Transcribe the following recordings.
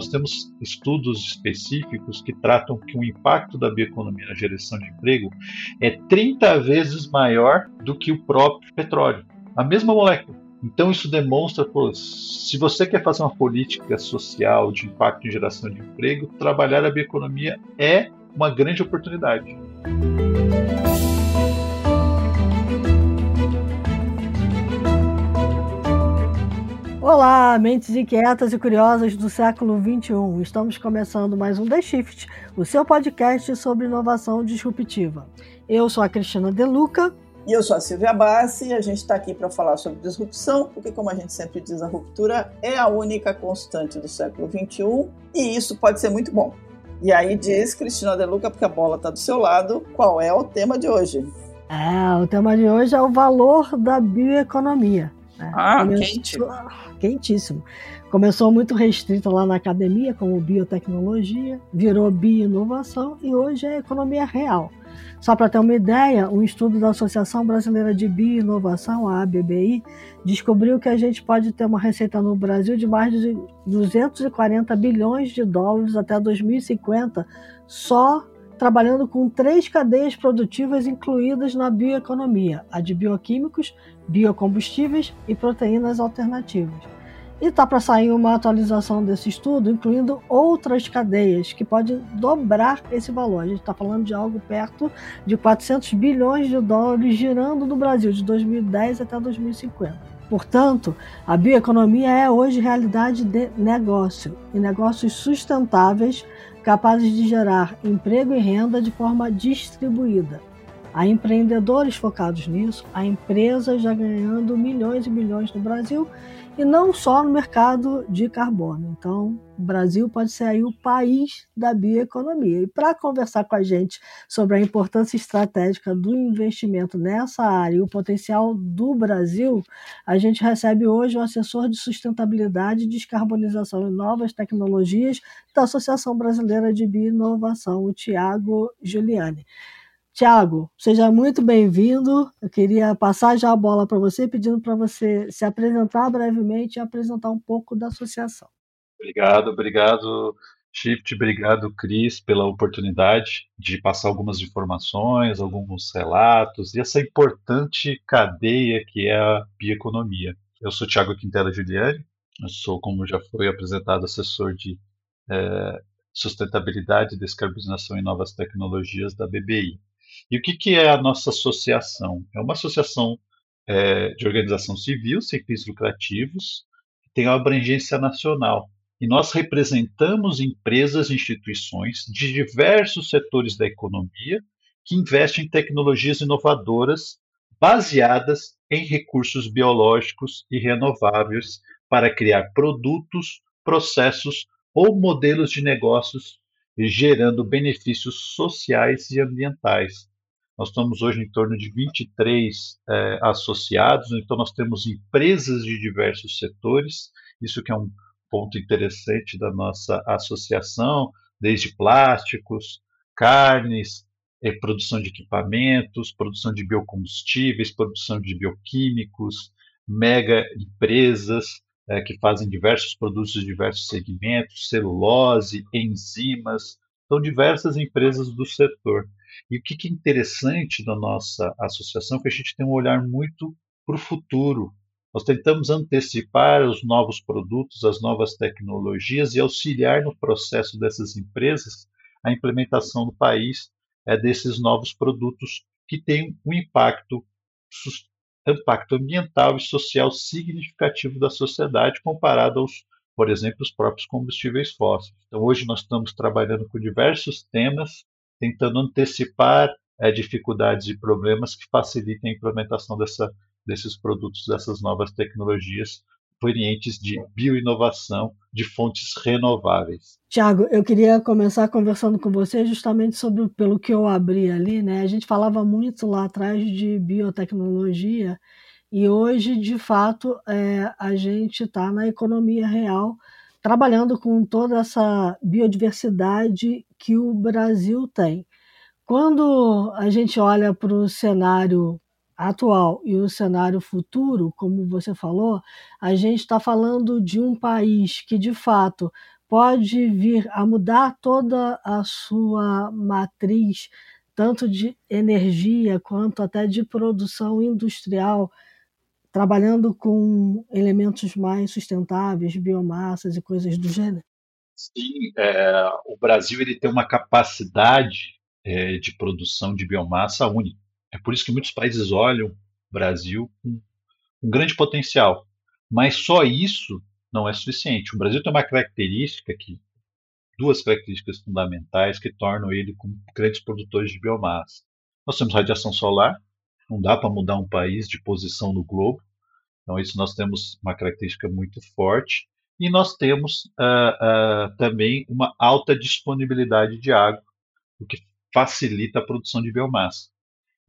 nós temos estudos específicos que tratam que o impacto da bioeconomia na geração de emprego é 30 vezes maior do que o próprio petróleo. A mesma molécula. Então isso demonstra, pô, se você quer fazer uma política social de impacto em geração de emprego, trabalhar a bioeconomia é uma grande oportunidade. Olá, mentes inquietas e curiosas do século XXI. Estamos começando mais um The Shift, o seu podcast sobre inovação disruptiva. Eu sou a Cristina Deluca. E eu sou a Silvia Bassi e a gente está aqui para falar sobre disrupção, porque, como a gente sempre diz, a ruptura é a única constante do século XXI e isso pode ser muito bom. E aí diz Cristina Deluca, porque a bola está do seu lado, qual é o tema de hoje? É, o tema de hoje é o valor da bioeconomia. Né? Ah, Começou... quente quentíssimo. Começou muito restrito lá na academia, como biotecnologia, virou bioinovação e hoje é economia real. Só para ter uma ideia, um estudo da Associação Brasileira de Bioinovação, a ABBI, descobriu que a gente pode ter uma receita no Brasil de mais de 240 bilhões de dólares até 2050, só trabalhando com três cadeias produtivas incluídas na bioeconomia: a de bioquímicos, biocombustíveis e proteínas alternativas. E está para sair uma atualização desse estudo, incluindo outras cadeias que podem dobrar esse valor. A gente está falando de algo perto de 400 bilhões de dólares girando no Brasil de 2010 até 2050. Portanto, a bioeconomia é hoje realidade de negócio e negócios sustentáveis capazes de gerar emprego e renda de forma distribuída. Há empreendedores focados nisso, há empresas já ganhando milhões e milhões no Brasil e não só no mercado de carbono. Então, o Brasil pode ser aí o país da bioeconomia. E para conversar com a gente sobre a importância estratégica do investimento nessa área e o potencial do Brasil, a gente recebe hoje o assessor de sustentabilidade, descarbonização e novas tecnologias da Associação Brasileira de Bioinovação, o Tiago Giuliani. Tiago, seja muito bem-vindo. Eu queria passar já a bola para você, pedindo para você se apresentar brevemente e apresentar um pouco da associação. Obrigado, obrigado, Shift, obrigado, Cris, pela oportunidade de passar algumas informações, alguns relatos e essa importante cadeia que é a bioeconomia. Eu sou Tiago Quintela Giuliani, eu sou, como já foi apresentado, assessor de é, sustentabilidade, descarbonização e novas tecnologias da BBI. E o que, que é a nossa associação? É uma associação é, de organização civil, sem fins lucrativos, que tem uma abrangência nacional. E nós representamos empresas e instituições de diversos setores da economia que investem em tecnologias inovadoras baseadas em recursos biológicos e renováveis para criar produtos, processos ou modelos de negócios gerando benefícios sociais e ambientais. Nós estamos hoje em torno de 23 é, associados, então nós temos empresas de diversos setores, isso que é um ponto interessante da nossa associação, desde plásticos, carnes, é, produção de equipamentos, produção de biocombustíveis, produção de bioquímicos, mega empresas é, que fazem diversos produtos de diversos segmentos, celulose, enzimas, são diversas empresas do setor. E o que é interessante da nossa associação é que a gente tem um olhar muito para o futuro. Nós tentamos antecipar os novos produtos, as novas tecnologias e auxiliar no processo dessas empresas a implementação no país é, desses novos produtos que têm um impacto, impacto ambiental e social significativo da sociedade comparado aos, por exemplo, os próprios combustíveis fósseis. Então, hoje nós estamos trabalhando com diversos temas tentando antecipar é, dificuldades e problemas que facilitem a implementação dessa, desses produtos, dessas novas tecnologias provenientes de bioinovação de fontes renováveis. Tiago, eu queria começar conversando com você justamente sobre pelo que eu abri ali, né? A gente falava muito lá atrás de biotecnologia e hoje, de fato, é, a gente está na economia real trabalhando com toda essa biodiversidade que o Brasil tem. Quando a gente olha para o cenário atual e o cenário futuro, como você falou, a gente está falando de um país que, de fato, pode vir a mudar toda a sua matriz, tanto de energia quanto até de produção industrial, trabalhando com elementos mais sustentáveis, biomassas e coisas do gênero? Sim, é, o Brasil ele tem uma capacidade é, de produção de biomassa única. É por isso que muitos países olham o Brasil com um grande potencial. Mas só isso não é suficiente. O Brasil tem uma característica que duas características fundamentais que tornam ele como grandes produtores de biomassa. Nós temos radiação solar, não dá para mudar um país de posição no globo, então isso nós temos uma característica muito forte e nós temos uh, uh, também uma alta disponibilidade de água, o que facilita a produção de biomassa.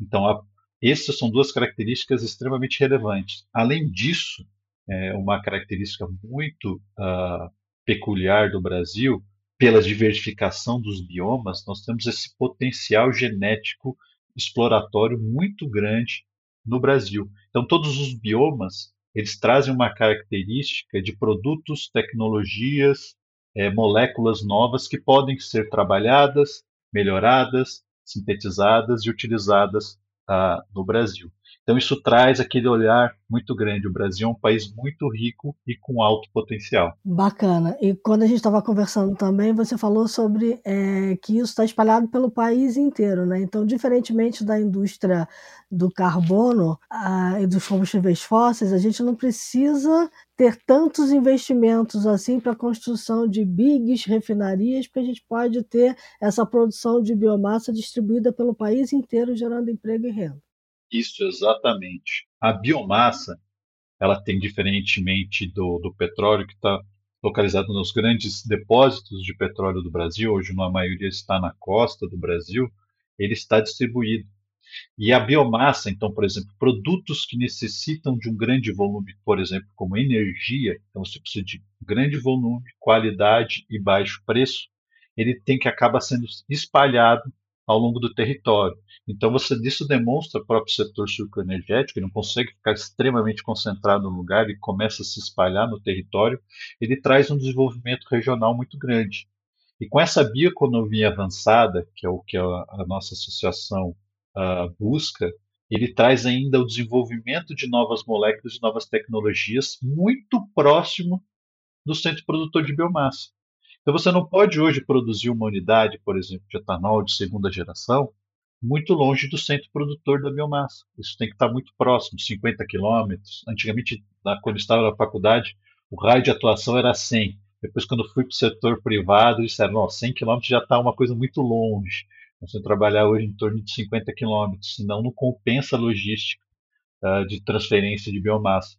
Então, a, essas são duas características extremamente relevantes. Além disso, é uma característica muito uh, peculiar do Brasil, pela diversificação dos biomas, nós temos esse potencial genético exploratório muito grande no Brasil. Então, todos os biomas eles trazem uma característica de produtos, tecnologias, é, moléculas novas que podem ser trabalhadas, melhoradas, sintetizadas e utilizadas ah, no Brasil. Então isso traz aquele olhar muito grande. O Brasil é um país muito rico e com alto potencial. Bacana. E quando a gente estava conversando também, você falou sobre é, que isso está espalhado pelo país inteiro, né? Então, diferentemente da indústria do carbono ah, e dos combustíveis fósseis, a gente não precisa ter tantos investimentos assim para a construção de bigs refinarias, porque a gente pode ter essa produção de biomassa distribuída pelo país inteiro, gerando emprego e renda. Isso, exatamente. A biomassa, ela tem, diferentemente do, do petróleo, que está localizado nos grandes depósitos de petróleo do Brasil, hoje a maioria está na costa do Brasil, ele está distribuído. E a biomassa, então, por exemplo, produtos que necessitam de um grande volume, por exemplo, como energia, então você precisa de grande volume, qualidade e baixo preço, ele tem que acabar sendo espalhado ao longo do território. Então, você disso demonstra o próprio setor sucroenergético, ele não consegue ficar extremamente concentrado no lugar e começa a se espalhar no território, ele traz um desenvolvimento regional muito grande. E com essa bioeconomia avançada, que é o que a, a nossa associação uh, busca, ele traz ainda o desenvolvimento de novas moléculas e novas tecnologias muito próximo do centro produtor de biomassa. Então você não pode hoje produzir uma unidade, por exemplo, de etanol de segunda geração, muito longe do centro produtor da biomassa. Isso tem que estar muito próximo, 50 quilômetros. Antigamente, quando estava na faculdade, o raio de atuação era 100. Depois, quando fui para o setor privado, disseram, não, 100 quilômetros já está uma coisa muito longe. Você trabalhar hoje em torno de 50 quilômetros, senão não compensa a logística uh, de transferência de biomassa.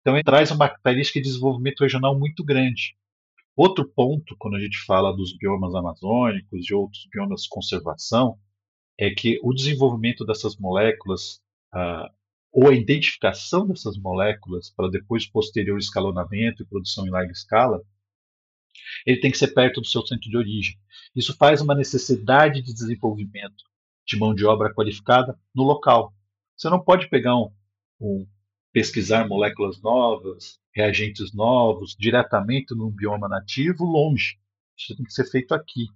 Então, ele traz uma característica de desenvolvimento regional muito grande. Outro ponto, quando a gente fala dos biomas amazônicos e outros biomas de conservação, é que o desenvolvimento dessas moléculas, ah, ou a identificação dessas moléculas para depois posterior escalonamento e produção em larga escala, ele tem que ser perto do seu centro de origem. Isso faz uma necessidade de desenvolvimento de mão de obra qualificada no local. Você não pode pegar um, um pesquisar moléculas novas, reagentes novos, diretamente num bioma nativo, longe. Isso tem que ser feito aqui.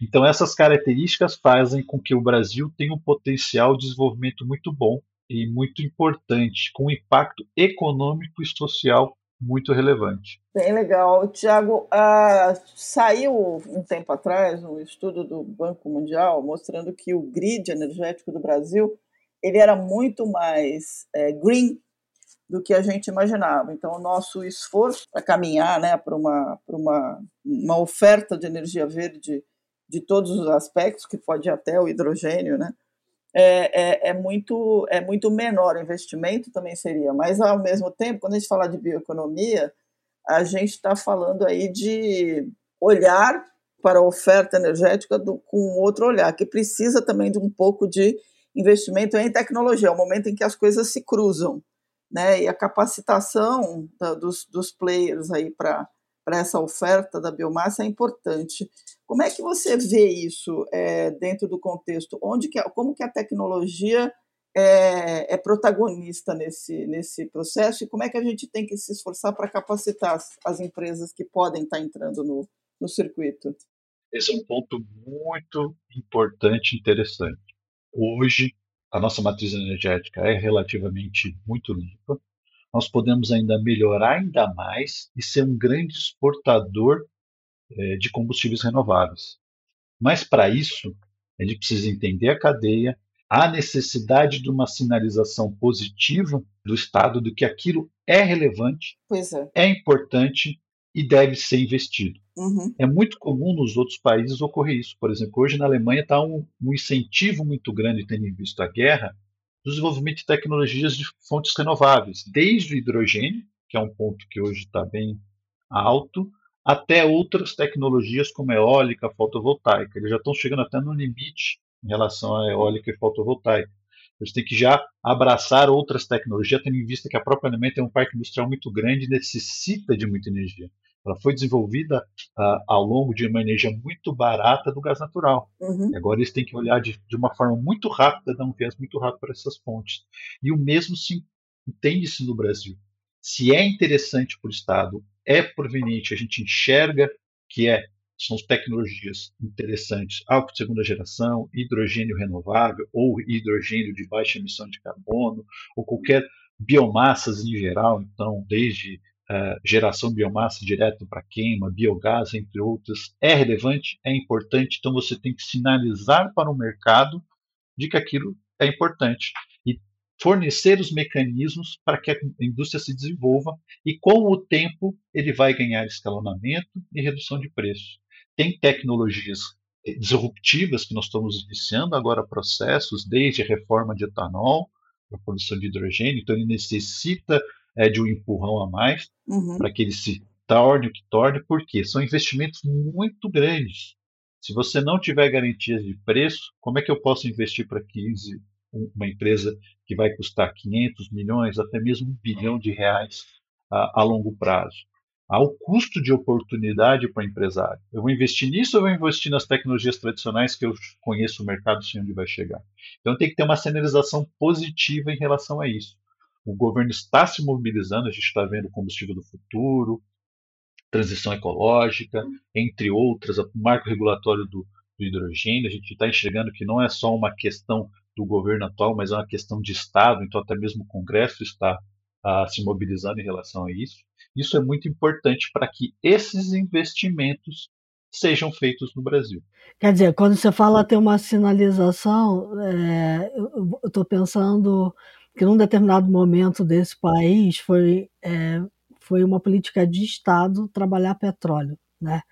Então, essas características fazem com que o Brasil tenha um potencial de desenvolvimento muito bom e muito importante, com um impacto econômico e social muito relevante. Bem legal. Tiago, ah, saiu um tempo atrás um estudo do Banco Mundial mostrando que o grid energético do Brasil ele era muito mais é, green do que a gente imaginava. Então, o nosso esforço para caminhar né, para uma, uma, uma oferta de energia verde de todos os aspectos, que pode ir até o hidrogênio, né, é, é, é, muito, é muito menor. O investimento também seria, mas ao mesmo tempo, quando a gente fala de bioeconomia, a gente está falando aí de olhar para a oferta energética do, com outro olhar, que precisa também de um pouco de investimento em tecnologia, é o momento em que as coisas se cruzam né? E a capacitação da, dos, dos players aí para essa oferta da biomassa é importante. Como é que você vê isso é, dentro do contexto? Onde que, como que a tecnologia é, é, protagonista nesse, nesse processo e como é que a gente tem que se esforçar para capacitar as, as, empresas que podem estar entrando no, no circuito? Esse é um ponto muito importante e interessante. Hoje, a nossa matriz energética é relativamente muito limpa. Nós podemos ainda melhorar ainda mais e ser um grande exportador é, de combustíveis renováveis. Mas para isso, a gente precisa entender a cadeia, a necessidade de uma sinalização positiva do Estado de que aquilo é relevante, é. é. importante e deve ser investido. Uhum. É muito comum nos outros países ocorrer isso. Por exemplo, hoje na Alemanha está um, um, incentivo muito grande, tendo em vista a guerra, do desenvolvimento de tecnologias de fontes renováveis, desde o hidrogênio, que é um ponto que hoje está bem alto, até outras tecnologias como eólica, fotovoltaica. Eles já estão chegando até no limite em relação à eólica e fotovoltaica. Eles têm que já abraçar outras tecnologias, tendo em vista que a própria Alemanha tem um parque industrial muito grande e necessita de muita energia. Ela foi desenvolvida uh, ao longo de uma energia muito barata do gás natural. Uhum. agora eles têm que olhar de, de, uma forma muito rápida, dar um viés muito rápido para essas fontes. E o mesmo se entende-se no Brasil. Se é interessante para o Estado é proveniente, a gente enxerga que é, são tecnologias interessantes, álcool de segunda geração, hidrogênio renovável ou hidrogênio de baixa emissão de carbono, ou qualquer biomassas em geral, então, desde uh, geração de biomassa direto para queima, biogás, entre outras, é relevante, é importante, então você tem que sinalizar para o mercado de que aquilo é importante fornecer os mecanismos para que a indústria se desenvolva e com o tempo ele vai ganhar escalonamento e redução de preço. Tem tecnologias eh, disruptivas que nós estamos iniciando agora processos, desde reforma de etanol, a produção de hidrogênio, então ele necessita é, de um empurrão a mais uhum. para que ele se torne o que torne, porque são investimentos muito grandes. Se você não tiver garantias de preço, como é que eu posso investir para 15 uma empresa que vai custar 500 milhões, até mesmo um bilhão de reais a, a longo prazo. Há o custo de oportunidade para o empresário. Eu vou investir nisso ou eu vou investir nas tecnologias tradicionais que eu conheço o mercado, sei onde vai chegar? Então tem que ter uma sinalização positiva em relação a isso. O governo está se mobilizando, a gente está vendo combustível do futuro, transição ecológica, entre outras, o marco regulatório do, do hidrogênio, a gente está enxergando que não é só uma questão do governo atual, mas é uma questão de Estado, então até mesmo o Congresso está se mobilizando em relação a isso. Isso é muito importante para que esses investimentos sejam feitos no Brasil. Quer dizer, quando você fala ter uma sinalização, é, eu estou pensando que num determinado momento desse país foi, é, foi uma política de Estado trabalhar petróleo, né?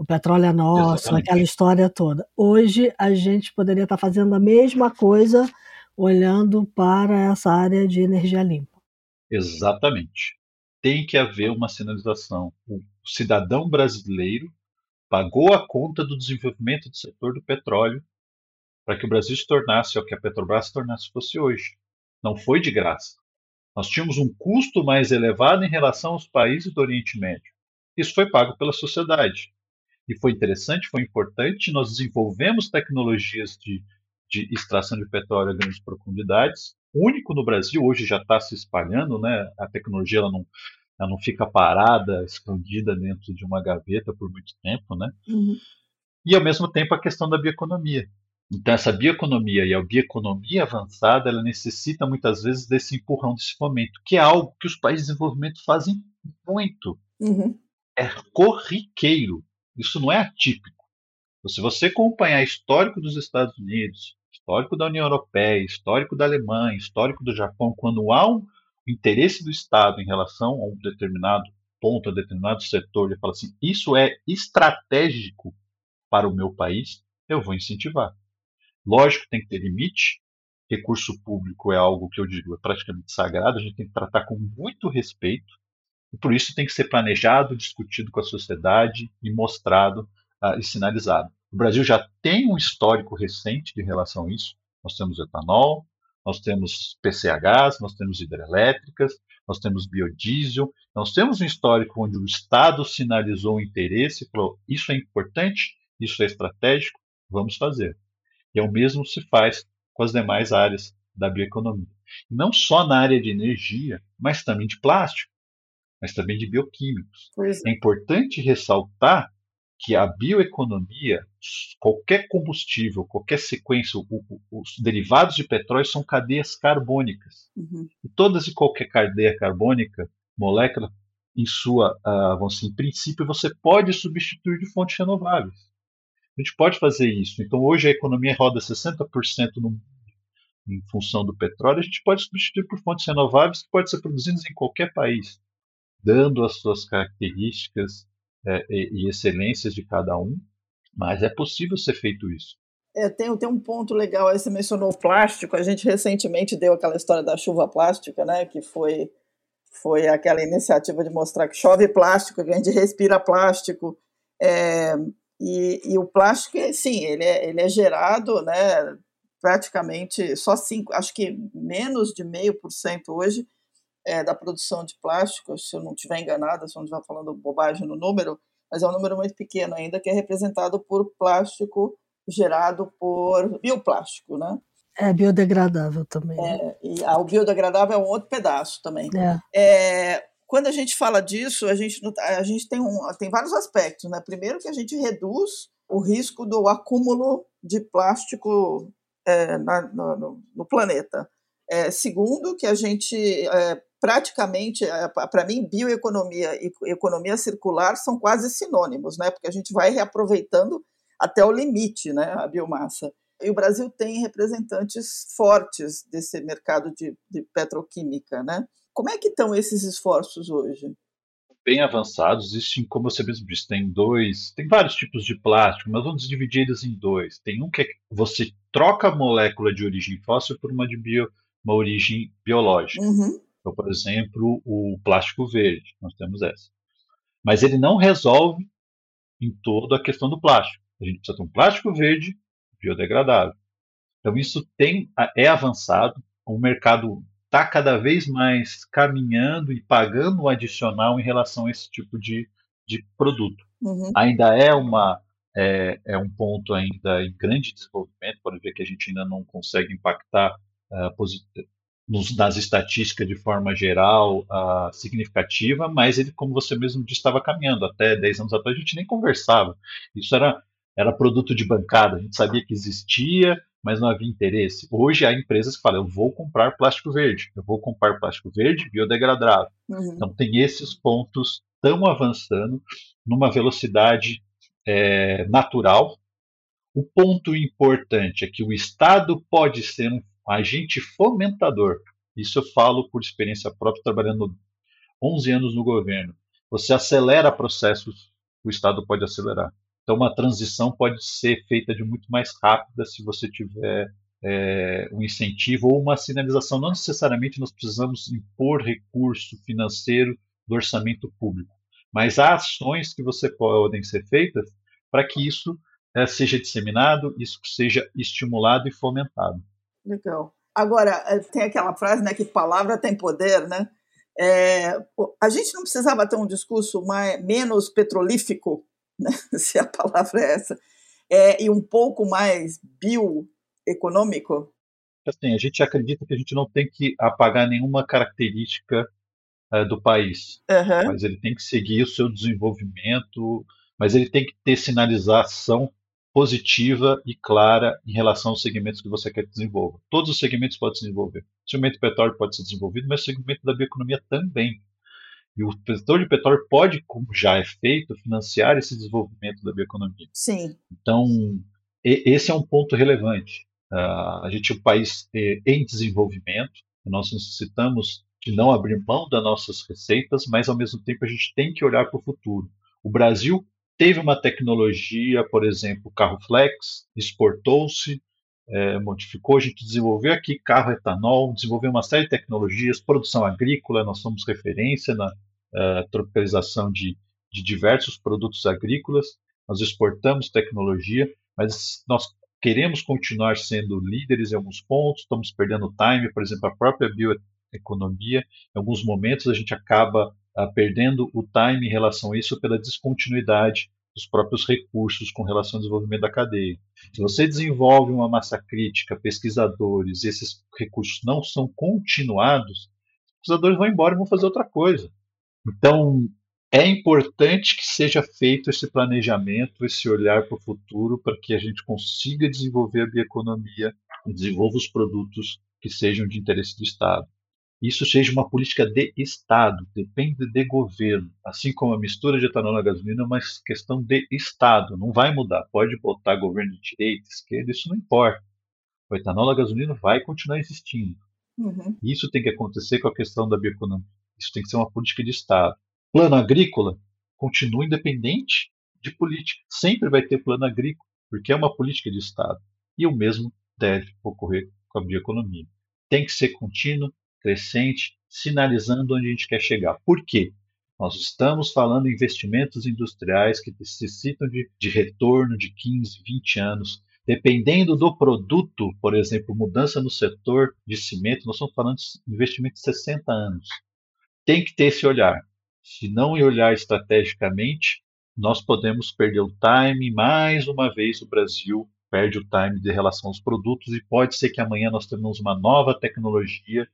o petróleo é nosso, Exatamente. aquela história toda. Hoje a gente poderia estar fazendo a mesma coisa olhando para essa área de energia limpa. Exatamente. Tem que haver uma sinalização. O cidadão brasileiro pagou a conta do desenvolvimento do setor do petróleo para que o Brasil se tornasse o que a Petrobras se tornasse fosse hoje. Não foi de graça. Nós tínhamos um custo mais elevado em relação aos países do Oriente Médio. Isso foi pago pela sociedade e foi interessante, foi importante. Nós desenvolvemos tecnologias de, de extração de petróleo a grandes profundidades, único no Brasil, hoje já está se espalhando, né? A tecnologia ela não, ela não fica parada, escondida dentro de uma gaveta por muito tempo, né? Uhum. E ao mesmo tempo a questão da bioeconomia. Então essa bioeconomia e a bioeconomia avançada, ela necessita muitas vezes desse empurrão, desse fomento, que é algo que os países de desenvolvimento fazem muito. Uhum. É corriqueiro. Isso não é atípico. Então, se você acompanhar histórico dos Estados Unidos, histórico da União Europeia, histórico da Alemanha, histórico do Japão, quando há um interesse do Estado em relação a um determinado ponto, a um determinado setor, ele fala assim: isso é estratégico para o meu país, eu vou incentivar. Lógico, tem que ter limite. Recurso público é algo que eu digo é praticamente sagrado, a gente tem que tratar com muito respeito. E por isso tem que ser planejado, discutido com a sociedade e mostrado uh, e sinalizado. O Brasil já tem um histórico recente de relação a isso. Nós temos etanol, nós temos PCHs, nós temos hidrelétricas, nós temos biodiesel, nós temos um histórico onde o Estado sinalizou o interesse falou: isso é importante, isso é estratégico, vamos fazer. E é o mesmo se faz com as demais áreas da bioeconomia. Não só na área de energia, mas também de plástico, mas também de bioquímicos. É. é importante ressaltar que a bioeconomia, qualquer combustível, qualquer sequência, os derivados de petróleo são cadeias carbônicas. Uhum. E todas e qualquer cadeia carbônica, molécula, em sua, uh, vamos dizer, em princípio, você pode substituir de fontes renováveis. A gente pode fazer isso. Então, hoje a economia roda 60% no, em função do petróleo, a gente pode substituir por fontes renováveis que podem ser produzidas em qualquer país, dando as suas características é, e, e, excelências de cada um, mas é possível ser feito isso. É, tem, tem um ponto legal. Aí, você mencionou o plástico, a gente recentemente deu aquela história da chuva plástica, né, que foi, foi aquela iniciativa de mostrar que chove plástico, que a gente respira plástico, é, e, e, o plástico, sim, ele é, ele é gerado, né, praticamente só cinco, acho que menos de meio por cento hoje é, da produção de plástico, se eu não estiver enganada, se eu não estiver falando bobagem no número, mas é um número muito pequeno ainda, que é representado por plástico gerado por bioplástico, né? É biodegradável também. Né? É, e ah, o biodegradável é um outro pedaço também. É. É, quando a gente fala disso, a gente, a gente tem, um, tem vários aspectos. Né? Primeiro que a gente reduz o risco do acúmulo de plástico é, na, no, no, planeta. É, segundo, que a gente é, praticamente, é, para mim, bioeconomia e economia circular são quase sinônimos, né? porque a gente vai reaproveitando até o limite né, a biomassa. E o Brasil tem representantes fortes desse mercado de, de petroquímica. Né? Como é que estão esses esforços hoje? bem avançados. Existem, como você mesmo disse, tem dois, tem vários tipos de plástico, mas vamos dividir eles em dois. Tem um que é, você troca a molécula de origem fóssil por uma de bio, uma origem biológica. Uhum. Então, por exemplo, o plástico verde, nós temos essa. Mas ele não resolve em toda a questão do plástico. A gente precisa ter um plástico verde biodegradável. Então, isso tem, é avançado. O mercado está cada vez mais caminhando e pagando um adicional em relação a esse tipo de, de produto. Uhum. Ainda é uma é, é, um ponto ainda em grande desenvolvimento, pode ver que a gente ainda não consegue impactar uh, nos, nas estatísticas de forma geral uh, significativa, mas ele, como você mesmo disse, estava caminhando. Até 10 anos atrás a gente nem conversava. Isso era, era produto de bancada, a gente sabia que existia, mas não havia interesse. Hoje há empresas que falam, eu vou comprar plástico verde, eu vou comprar plástico verde biodegradável. Uhum. Então tem esses pontos tão avançando numa velocidade é, natural. O ponto importante é que o Estado pode ser um agente fomentador. Isso eu falo por experiência própria, trabalhando 11 anos no governo. Você acelera processos, o Estado pode acelerar. Então, uma transição pode ser feita de muito mais rápida se você tiver é, um incentivo ou uma sinalização. Não necessariamente nós precisamos impor recurso financeiro do orçamento público, mas há ações que você podem ser feitas para que isso é, seja disseminado, isso seja estimulado e fomentado. Legal. Agora, é, tem aquela frase né, que palavra tem poder, né? É, a gente não precisava ter um discurso mais, menos petrolífico né, se a palavra é essa, é, e um pouco mais bioeconômico? Assim, a gente acredita que a gente não tem que apagar nenhuma característica é, do país, uhum. mas ele tem que seguir o seu desenvolvimento, mas ele tem que ter sinalização positiva e clara em relação aos segmentos que você quer que desenvolva. Todos os segmentos podem se desenvolver. O segmento petróleo pode ser desenvolvido, mas o segmento da bioeconomia também. E o setor de petróleo pode, como já é feito, financiar esse desenvolvimento da bioeconomia. Sim. Então, esse é um ponto relevante. Uh, a gente é um país em desenvolvimento, nós necessitamos de não abrir mão das nossas receitas, mas ao mesmo tempo a gente tem que olhar para o futuro. O Brasil teve uma tecnologia, por exemplo, carro flex, exportou-se, é, modificou, a gente desenvolveu aqui carro etanol, desenvolveu uma série de tecnologias, produção agrícola, nós somos referência na uh, tropicalização de, de diversos produtos agrícolas, nós exportamos tecnologia, mas nós queremos continuar sendo líderes em alguns pontos, estamos perdendo time, por exemplo, a própria bioeconomia, em alguns momentos a gente acaba uh, perdendo o time em relação a isso pela descontinuidade dos próprios recursos com relação ao desenvolvimento da cadeia. Se você desenvolve uma massa crítica, pesquisadores, e esses recursos não são continuados, os pesquisadores vão embora e vão fazer outra coisa. Então, é importante que seja feito esse planejamento, esse olhar para o futuro, para que a gente consiga desenvolver a bioeconomia e desenvolva os produtos que sejam de interesse do Estado. Isso seja uma política de Estado, depende de governo. Assim como a mistura de etanol na gasolina é uma questão de Estado, não vai mudar. Pode botar governo de direita, esquerda, isso não importa. O etanol na gasolina vai continuar existindo. Uhum. Isso tem que acontecer com a questão da bioeconomia. Isso tem que ser uma política de Estado. Plano agrícola continua independente de política. Sempre vai ter plano agrícola, porque é uma política de Estado. E o mesmo deve ocorrer com a bioeconomia. Tem que ser contínuo, crescente, sinalizando onde a gente quer chegar. Por quê? Nós estamos falando em investimentos industriais que necessitam de, de retorno de 15, 20 anos. Dependendo do produto, por exemplo, mudança no setor de cimento, nós estamos falando de investimento de 60 anos. Tem que ter esse olhar se não olhar estrategicamente, nós podemos perder o time. Mais uma vez, o Brasil perde o time de relação aos produtos e pode ser que amanhã nós tenhamos uma nova tecnologia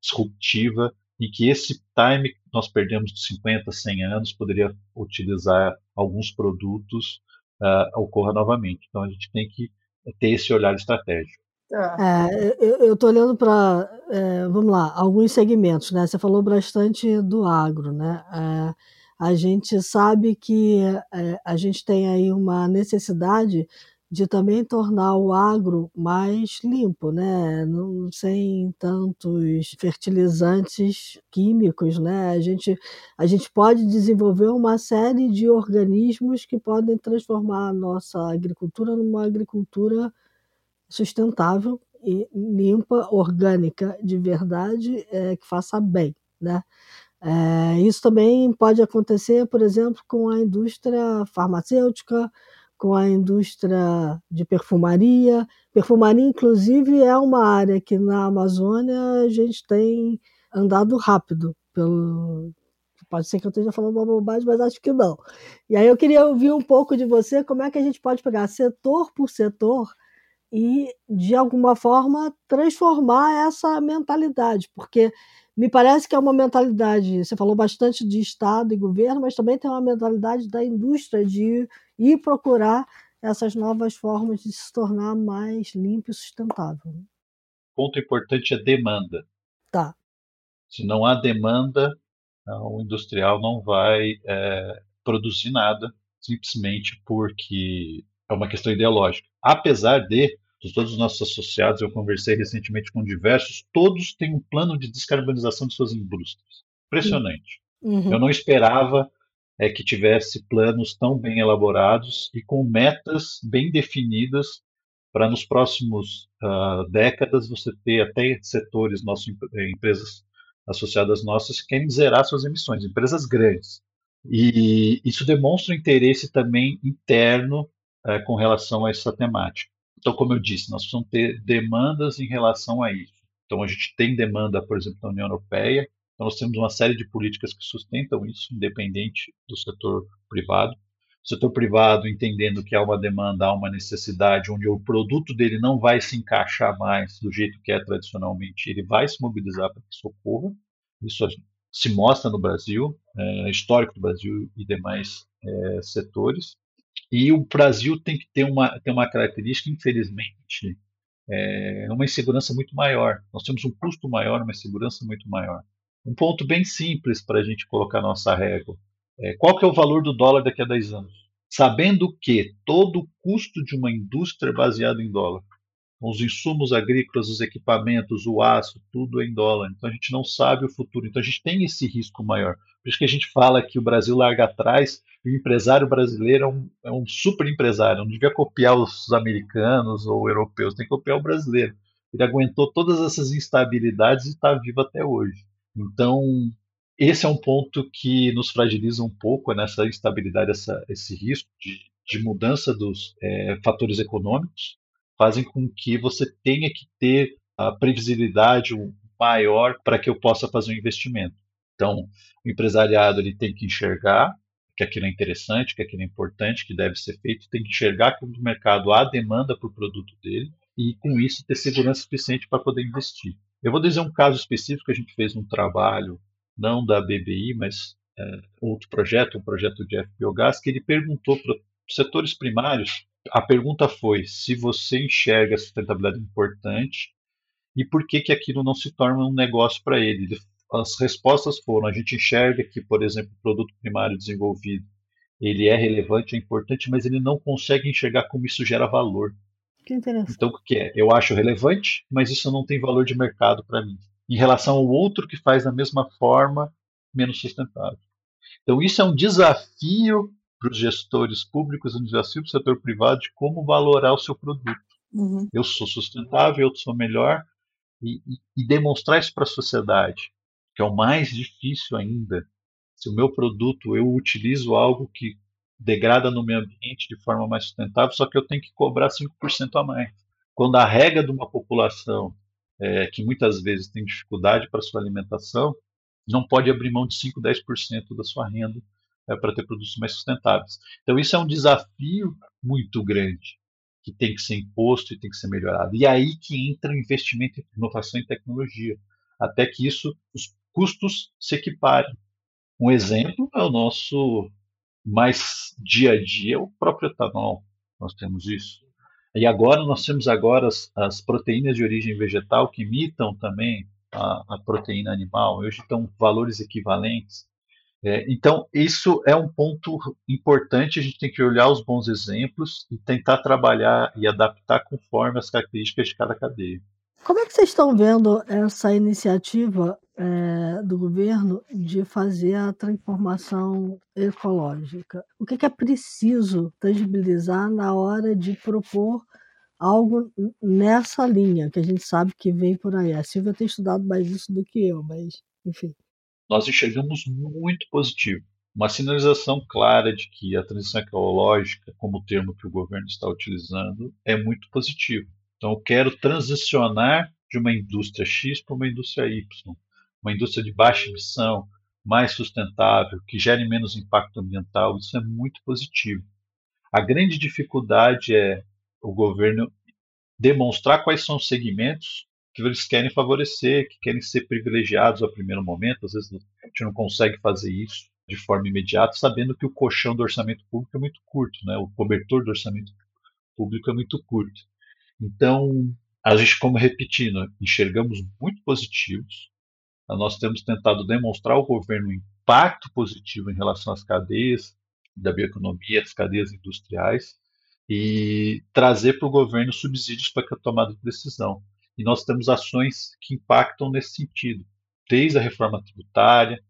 disruptiva e que esse time que nós perdemos de 50, 100 anos poderia utilizar alguns produtos uh, ocorra novamente. Então a gente tem que ter esse olhar estratégico. Tá. É, eu estou olhando para, é, vamos lá, alguns segmentos, né? Você falou bastante do agro, né? É, a gente sabe que é, a gente tem aí uma necessidade de também tornar o agro mais limpo, né? Não, sem tantos fertilizantes químicos, né? A gente, a gente pode desenvolver uma série de organismos que podem transformar a nossa agricultura numa agricultura sustentável e limpa, orgânica de verdade, é, que faça bem, né? É, isso também pode acontecer, por exemplo, com a indústria farmacêutica, com a indústria de perfumaria. Perfumaria, inclusive, é uma área que na Amazônia a gente tem andado rápido pelo. Pode ser que eu esteja falando uma bobagem, mas acho que não. E aí eu queria ouvir um pouco de você como é que a gente pode pegar setor por setor e, de alguma forma, transformar essa mentalidade, porque me parece que é uma mentalidade, você falou bastante de Estado e governo, mas também tem uma mentalidade da indústria de ir procurar essas novas formas de se tornar mais limpo e sustentável. Ponto importante é demanda. Tá. Se não há demanda, o industrial não vai é, produzir nada, simplesmente porque é uma questão ideológica. Apesar de, de todos os nossos associados, eu conversei recentemente com diversos, todos têm um plano de descarbonização de suas indústrias. Impressionante. Uhum. Eu não esperava é, que tivesse planos tão bem elaborados e com metas bem definidas para nos próximos uh, décadas você ter até setores, nossas eh, empresas associadas nossas que querem zerar suas emissões, empresas grandes. E isso demonstra um interesse também interno é, com relação a essa temática. Então, como eu disse, nós precisamos ter demandas em relação a isso. Então, a gente tem demanda, por exemplo, da União Europeia, então nós temos uma série de políticas que sustentam isso, independente do setor privado. O setor privado entendendo que há uma demanda, há uma necessidade, onde o produto dele não vai se encaixar mais do jeito que é tradicionalmente, ele vai se mobilizar para que isso ocorra. Isso se mostra no Brasil, é, histórico do Brasil e demais é, setores. E o Brasil tem que ter uma, tem uma característica, infelizmente, é uma insegurança muito maior. Nós temos um custo maior, uma insegurança muito maior. Um ponto bem simples para a gente colocar nossa régua. É, qual que é o valor do dólar daqui a 10 anos? Sabendo que todo o custo de uma indústria é baseado em dólar os insumos agrícolas, os equipamentos, o aço, tudo é em dólar. Então a gente não sabe o futuro. Então a gente tem esse risco maior. Por isso que a gente fala que o Brasil larga atrás o empresário brasileiro é um, é um super empresário. Não devia copiar os americanos ou europeus, tem que copiar o brasileiro. Ele aguentou todas essas instabilidades e está vivo até hoje. Então, esse é um ponto que nos fragiliza um pouco nessa instabilidade, essa, esse risco de, de mudança dos é, fatores econômicos fazem com que você tenha que ter a previsibilidade maior para que eu possa fazer um investimento. Então, o empresariado ele tem que enxergar que aquilo é interessante, que aquilo é importante, que deve ser feito, tem que enxergar que no mercado há demanda para o produto dele e com isso ter segurança suficiente para poder investir. Eu vou dizer um caso específico que a gente fez um trabalho, não da BBI, mas é, outro projeto, um projeto de FBioGás, que ele perguntou para setores primários, a pergunta foi se você enxerga a sustentabilidade importante e por que, que aquilo não se torna um negócio para ele. As respostas foram: a gente enxerga que, por exemplo, o produto primário desenvolvido ele é relevante, é importante, mas ele não consegue enxergar como isso gera valor. Que interessante. Então, o que é? Eu acho relevante, mas isso não tem valor de mercado para mim. Em relação ao outro que faz da mesma forma, menos sustentável. Então, isso é um desafio para os gestores públicos, um desafio para o setor privado de como valorar o seu produto. Uhum. Eu sou sustentável, eu sou melhor, e, e, e demonstrar isso para a sociedade, que é o mais difícil ainda. Se o meu produto eu utilizo algo que degrada no meio ambiente de forma mais sustentável, só que eu tenho que cobrar 5% a mais. Quando a regra de uma população é, que muitas vezes tem dificuldade para sua alimentação, não pode abrir mão de 5, 10% da sua renda é, para ter produtos mais sustentáveis. Então, isso é um desafio muito grande que tem que ser imposto e tem que ser melhorado. E aí que entra o investimento em inovação e tecnologia, até que isso, os custos se equiparem. Um exemplo é o nosso mais dia a dia, o próprio etanol. Nós temos isso. E agora nós temos agora as, as proteínas de origem vegetal que imitam também a, a proteína animal. Hoje estão valores equivalentes. É, então, isso é um ponto importante. A gente tem que olhar os bons exemplos e tentar trabalhar e adaptar conforme as características de cada cadeia. Como é que vocês estão vendo essa iniciativa é, do governo de fazer a transformação ecológica? O que, que é preciso tangibilizar na hora de propor algo nessa linha, que a gente sabe que vem por aí? A Silvia tem estudado mais isso do que eu, mas enfim nós enxergamos muito positivo. Uma sinalização clara de que a transição ecológica, como o termo que o governo está utilizando, é muito positivo. Então, eu quero transicionar de uma indústria X para uma indústria Y, uma indústria de baixa emissão, mais sustentável, que gere menos impacto ambiental. Isso é muito positivo. A grande dificuldade é o governo demonstrar quais são os segmentos que eles querem favorecer, que querem ser privilegiados ao primeiro momento. Às vezes a gente não consegue fazer isso de forma imediata, sabendo que o colchão do orçamento público é muito curto, né? o cobertor do orçamento público é muito curto. Então, a gente, como repetindo, enxergamos muito positivos. Nós temos tentado demonstrar ao governo um impacto positivo em relação às cadeias da bioeconomia, as cadeias industriais, e trazer para o governo subsídios para a tomada de decisão. E nós temos ações que impactam nesse sentido, desde a reforma tributária,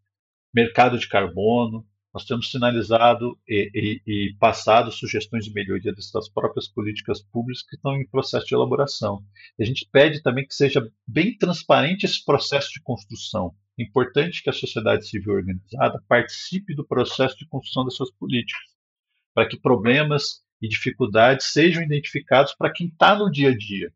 mercado de carbono. Nós temos sinalizado e, e, e passado sugestões de melhoria das próprias políticas públicas que estão em processo de elaboração. E a gente pede também que seja bem transparente esse processo de construção. É importante que a sociedade civil organizada participe do processo de construção das suas políticas, para que problemas e dificuldades sejam identificados para quem está no dia a dia,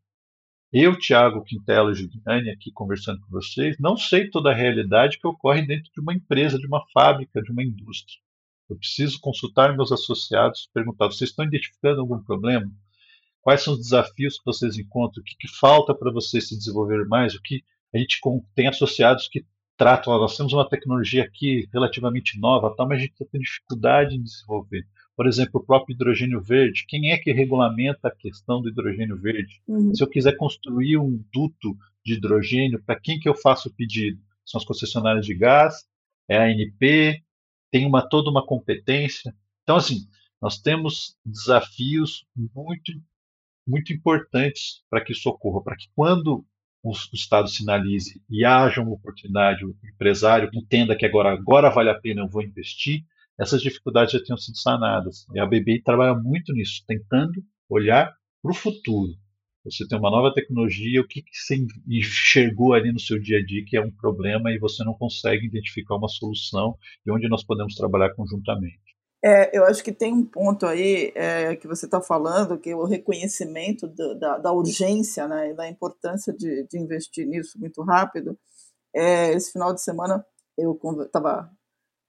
eu, Tiago Quintela Juliane, aqui conversando com vocês, não sei toda a realidade que ocorre dentro de uma empresa, de uma fábrica, de uma indústria. Eu preciso consultar meus associados, perguntar: vocês estão identificando algum problema? Quais são os desafios que vocês encontram? O que, que falta para vocês se desenvolver mais? O que a gente tem associados que tratam, nós temos uma tecnologia aqui relativamente nova, tá, mas a gente está tendo dificuldade em desenvolver. Por exemplo, o próprio hidrogênio verde. Quem é que regulamenta a questão do hidrogênio verde? Uhum. Se eu quiser construir um duto de hidrogênio, para quem que eu faço o pedido? São as concessionárias de gás, é a ANP, tem uma, toda uma competência. Então, assim, nós temos desafios muito, muito importantes para que isso ocorra, para que quando o, o Estado sinalize e haja uma oportunidade, o empresário entenda que agora, agora vale a pena, eu vou investir, essas dificuldades já tinham sido sanadas. E a BBI trabalha muito nisso, tentando olhar para o futuro. Você tem uma nova tecnologia, o que, que você enxergou ali no seu dia a dia que é um problema e você não consegue identificar uma solução e onde nós podemos trabalhar conjuntamente. É, eu acho que tem um ponto aí é, que você está falando, que é o reconhecimento do, da, da, urgência né, e da importância de, de investir nisso muito rápido. É, esse final de semana eu estava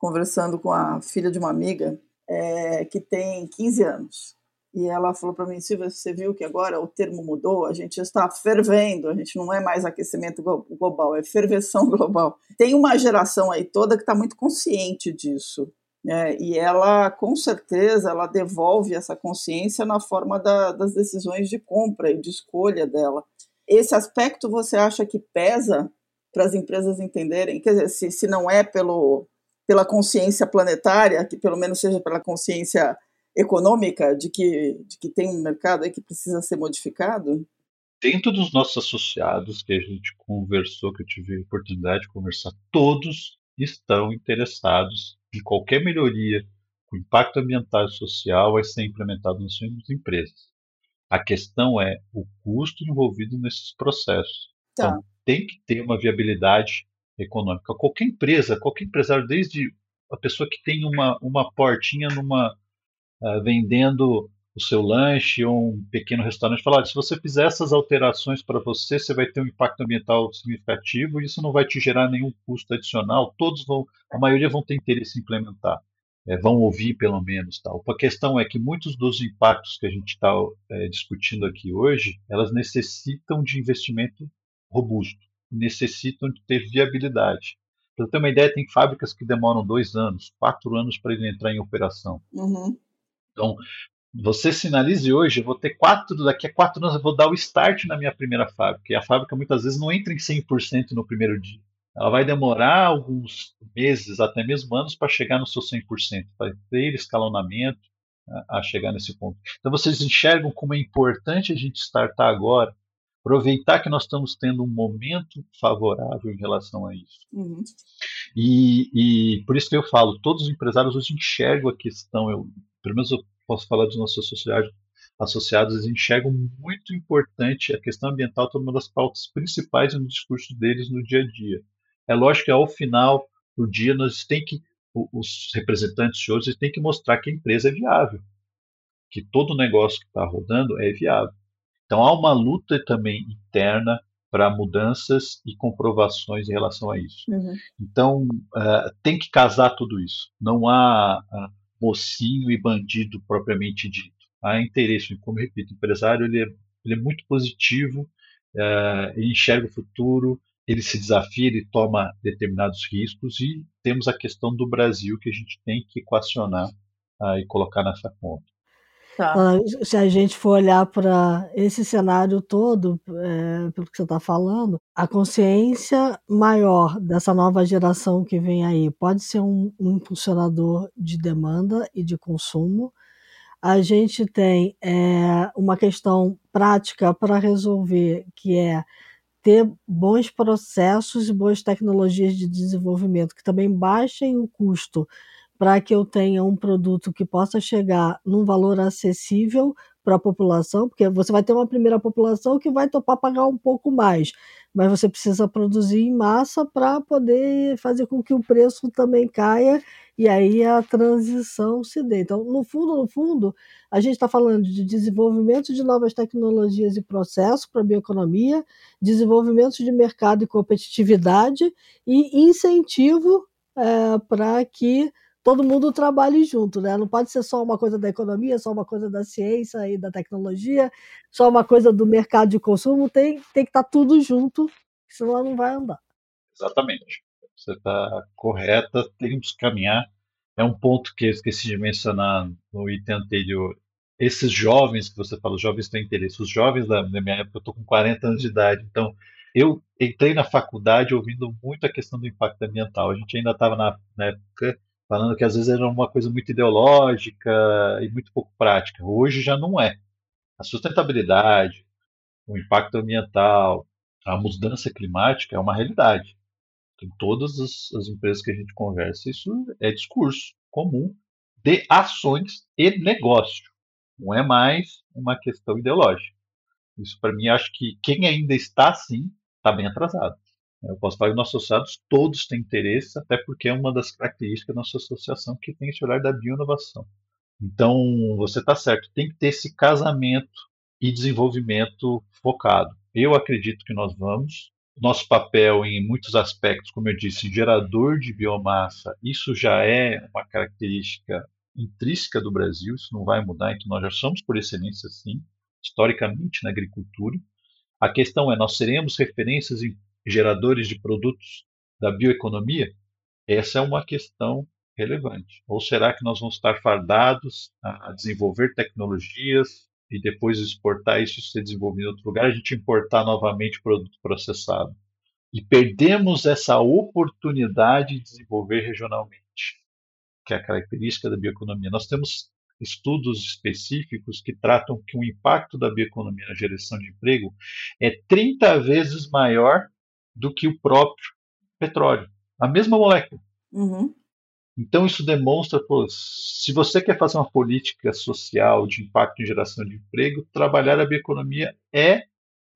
conversando com a filha de uma amiga é, que tem 15 anos. E ela falou para mim, Silvia, você viu que agora o termo mudou, a gente está fervendo, a gente não é mais aquecimento global, é ferveção global. Tem uma geração aí toda que está muito consciente disso. Né? E ela, com certeza, ela devolve essa consciência na forma da, das decisões de compra e de escolha dela. Esse aspecto você acha que pesa para as empresas entenderem? Quer dizer, se, se não é pelo, pela consciência planetária, que pelo menos seja pela consciência econômica de que, de que tem um mercado aí que precisa ser modificado? Dentro dos nossos associados que a gente conversou, que eu tive a oportunidade de conversar, todos estão interessados em qualquer melhoria com impacto ambiental e social vai ser implementado nas suas empresas. A questão é o custo envolvido nesses processos. Tá. Então, tem que ter uma viabilidade econômica. Qualquer empresa, qualquer empresário, desde a pessoa que tem uma, uma portinha numa uh, vendendo o seu lanche ou um pequeno restaurante, falar, se você fizer essas alterações para você, você vai ter um impacto ambiental significativo e isso não vai te gerar nenhum custo adicional. Todos vão, a maioria vão ter interesse em implementar, é, vão ouvir pelo menos. Tal. A questão é que muitos dos impactos que a gente está é, discutindo aqui hoje, elas necessitam de investimento robusto, necessitam de ter viabilidade. Para ter uma ideia, tem fábricas que demoram dois anos, quatro anos para ele entrar em operação. Uhum. Então, você sinalize hoje, eu vou ter quatro, daqui a quatro anos eu vou dar o start na minha primeira fábrica. E a fábrica muitas vezes não entra em 100% no primeiro dia. Ela vai demorar alguns meses, até mesmo anos, para chegar no seu 100%, para ter escalonamento a, a chegar nesse ponto. Então vocês enxergam como é importante a gente startar agora, aproveitar que nós estamos tendo um momento favorável em relação a isso. Uhum. E, e, por isso que eu falo, todos os empresários hoje enxergam a questão, eu, pelo menos eu posso falar dos nossos associados, associados eles enxergam muito importante a questão ambiental como uma das pautas principais no discurso deles no dia a dia. É lógico que ao final do dia nós tem que os representantes hoje têm que mostrar que a empresa é viável, que todo negócio que está rodando é viável. Então há uma luta também interna para mudanças e comprovações em relação a isso. Uhum. Então uh, tem que casar tudo isso. Não há uh, mocinho e bandido propriamente dito. Há interesse, como eu repito, o empresário ele é, ele é muito positivo, é, ele enxerga o futuro, ele se desafia, ele toma determinados riscos e temos a questão do Brasil que a gente tem que equacionar ah, e colocar nessa conta. Tá. Se a gente for olhar para esse cenário todo, é, pelo que você está falando, a consciência maior dessa nova geração que vem aí pode ser um, um impulsionador de demanda e de consumo. A gente tem é, uma questão prática para resolver, que é ter bons processos e boas tecnologias de desenvolvimento que também baixem o custo para que eu tenha um produto que possa chegar num valor acessível para a população, porque você vai ter uma primeira população que vai topar pagar um pouco mais, mas você precisa produzir em massa para poder fazer com que o preço também caia e aí a transição se dê. Então, no fundo, no fundo, a gente está falando de desenvolvimento de novas tecnologias e processos para a bioeconomia, desenvolvimento de mercado e competitividade e incentivo é, para que todo mundo trabalhe junto, né? Não pode ser só uma coisa da economia, só uma coisa da ciência e da tecnologia, só uma coisa do mercado de consumo, tem, tem que estar tá tudo junto, senão não vai andar. Exatamente. Você está correta, temos que caminhar. É um ponto que eu esqueci de mencionar no item anterior. Esses jovens que você fala, os jovens têm interesse. Os jovens da minha época, eu estou com 40 anos de idade, então eu entrei na faculdade ouvindo muito a questão do impacto ambiental. A gente ainda estava na, na época falando que às vezes era uma coisa muito ideológica e muito pouco prática. Hoje já não é. A sustentabilidade, o impacto ambiental, a mudança climática é uma realidade. Em todas as, as empresas que a gente conversa, isso é discurso comum de ações e negócio. Não é mais uma questão ideológica. Isso, para mim, acho que quem ainda está assim está bem atrasado. Eu posso falar que nossos associados todos têm interesse, até porque é uma das características da nossa associação que tem esse olhar da bioinovação. Então, você está certo, tem que ter esse casamento e desenvolvimento focado. Eu acredito que nós vamos nosso papel em muitos aspectos, como eu disse, gerador de biomassa, isso já é uma característica intrínseca do Brasil, isso não vai mudar, então nós já somos por excelência sim, historicamente na agricultura. A questão é, nós seremos referências em geradores de produtos da bioeconomia? Essa é uma questão relevante. Ou será que nós vamos estar fardados a desenvolver tecnologias e depois exportar isso ser desenvolvido em outro lugar, a gente importar novamente produto processado? E perdemos essa oportunidade de desenvolver regionalmente, que é a característica da bioeconomia. Nós temos estudos específicos que tratam que o impacto da bioeconomia na geração de emprego é 30 vezes maior do que o próprio petróleo. A mesma molécula. Uhum. Então, isso demonstra, pô, se você quer fazer uma política social de impacto em geração de emprego, trabalhar a bioeconomia é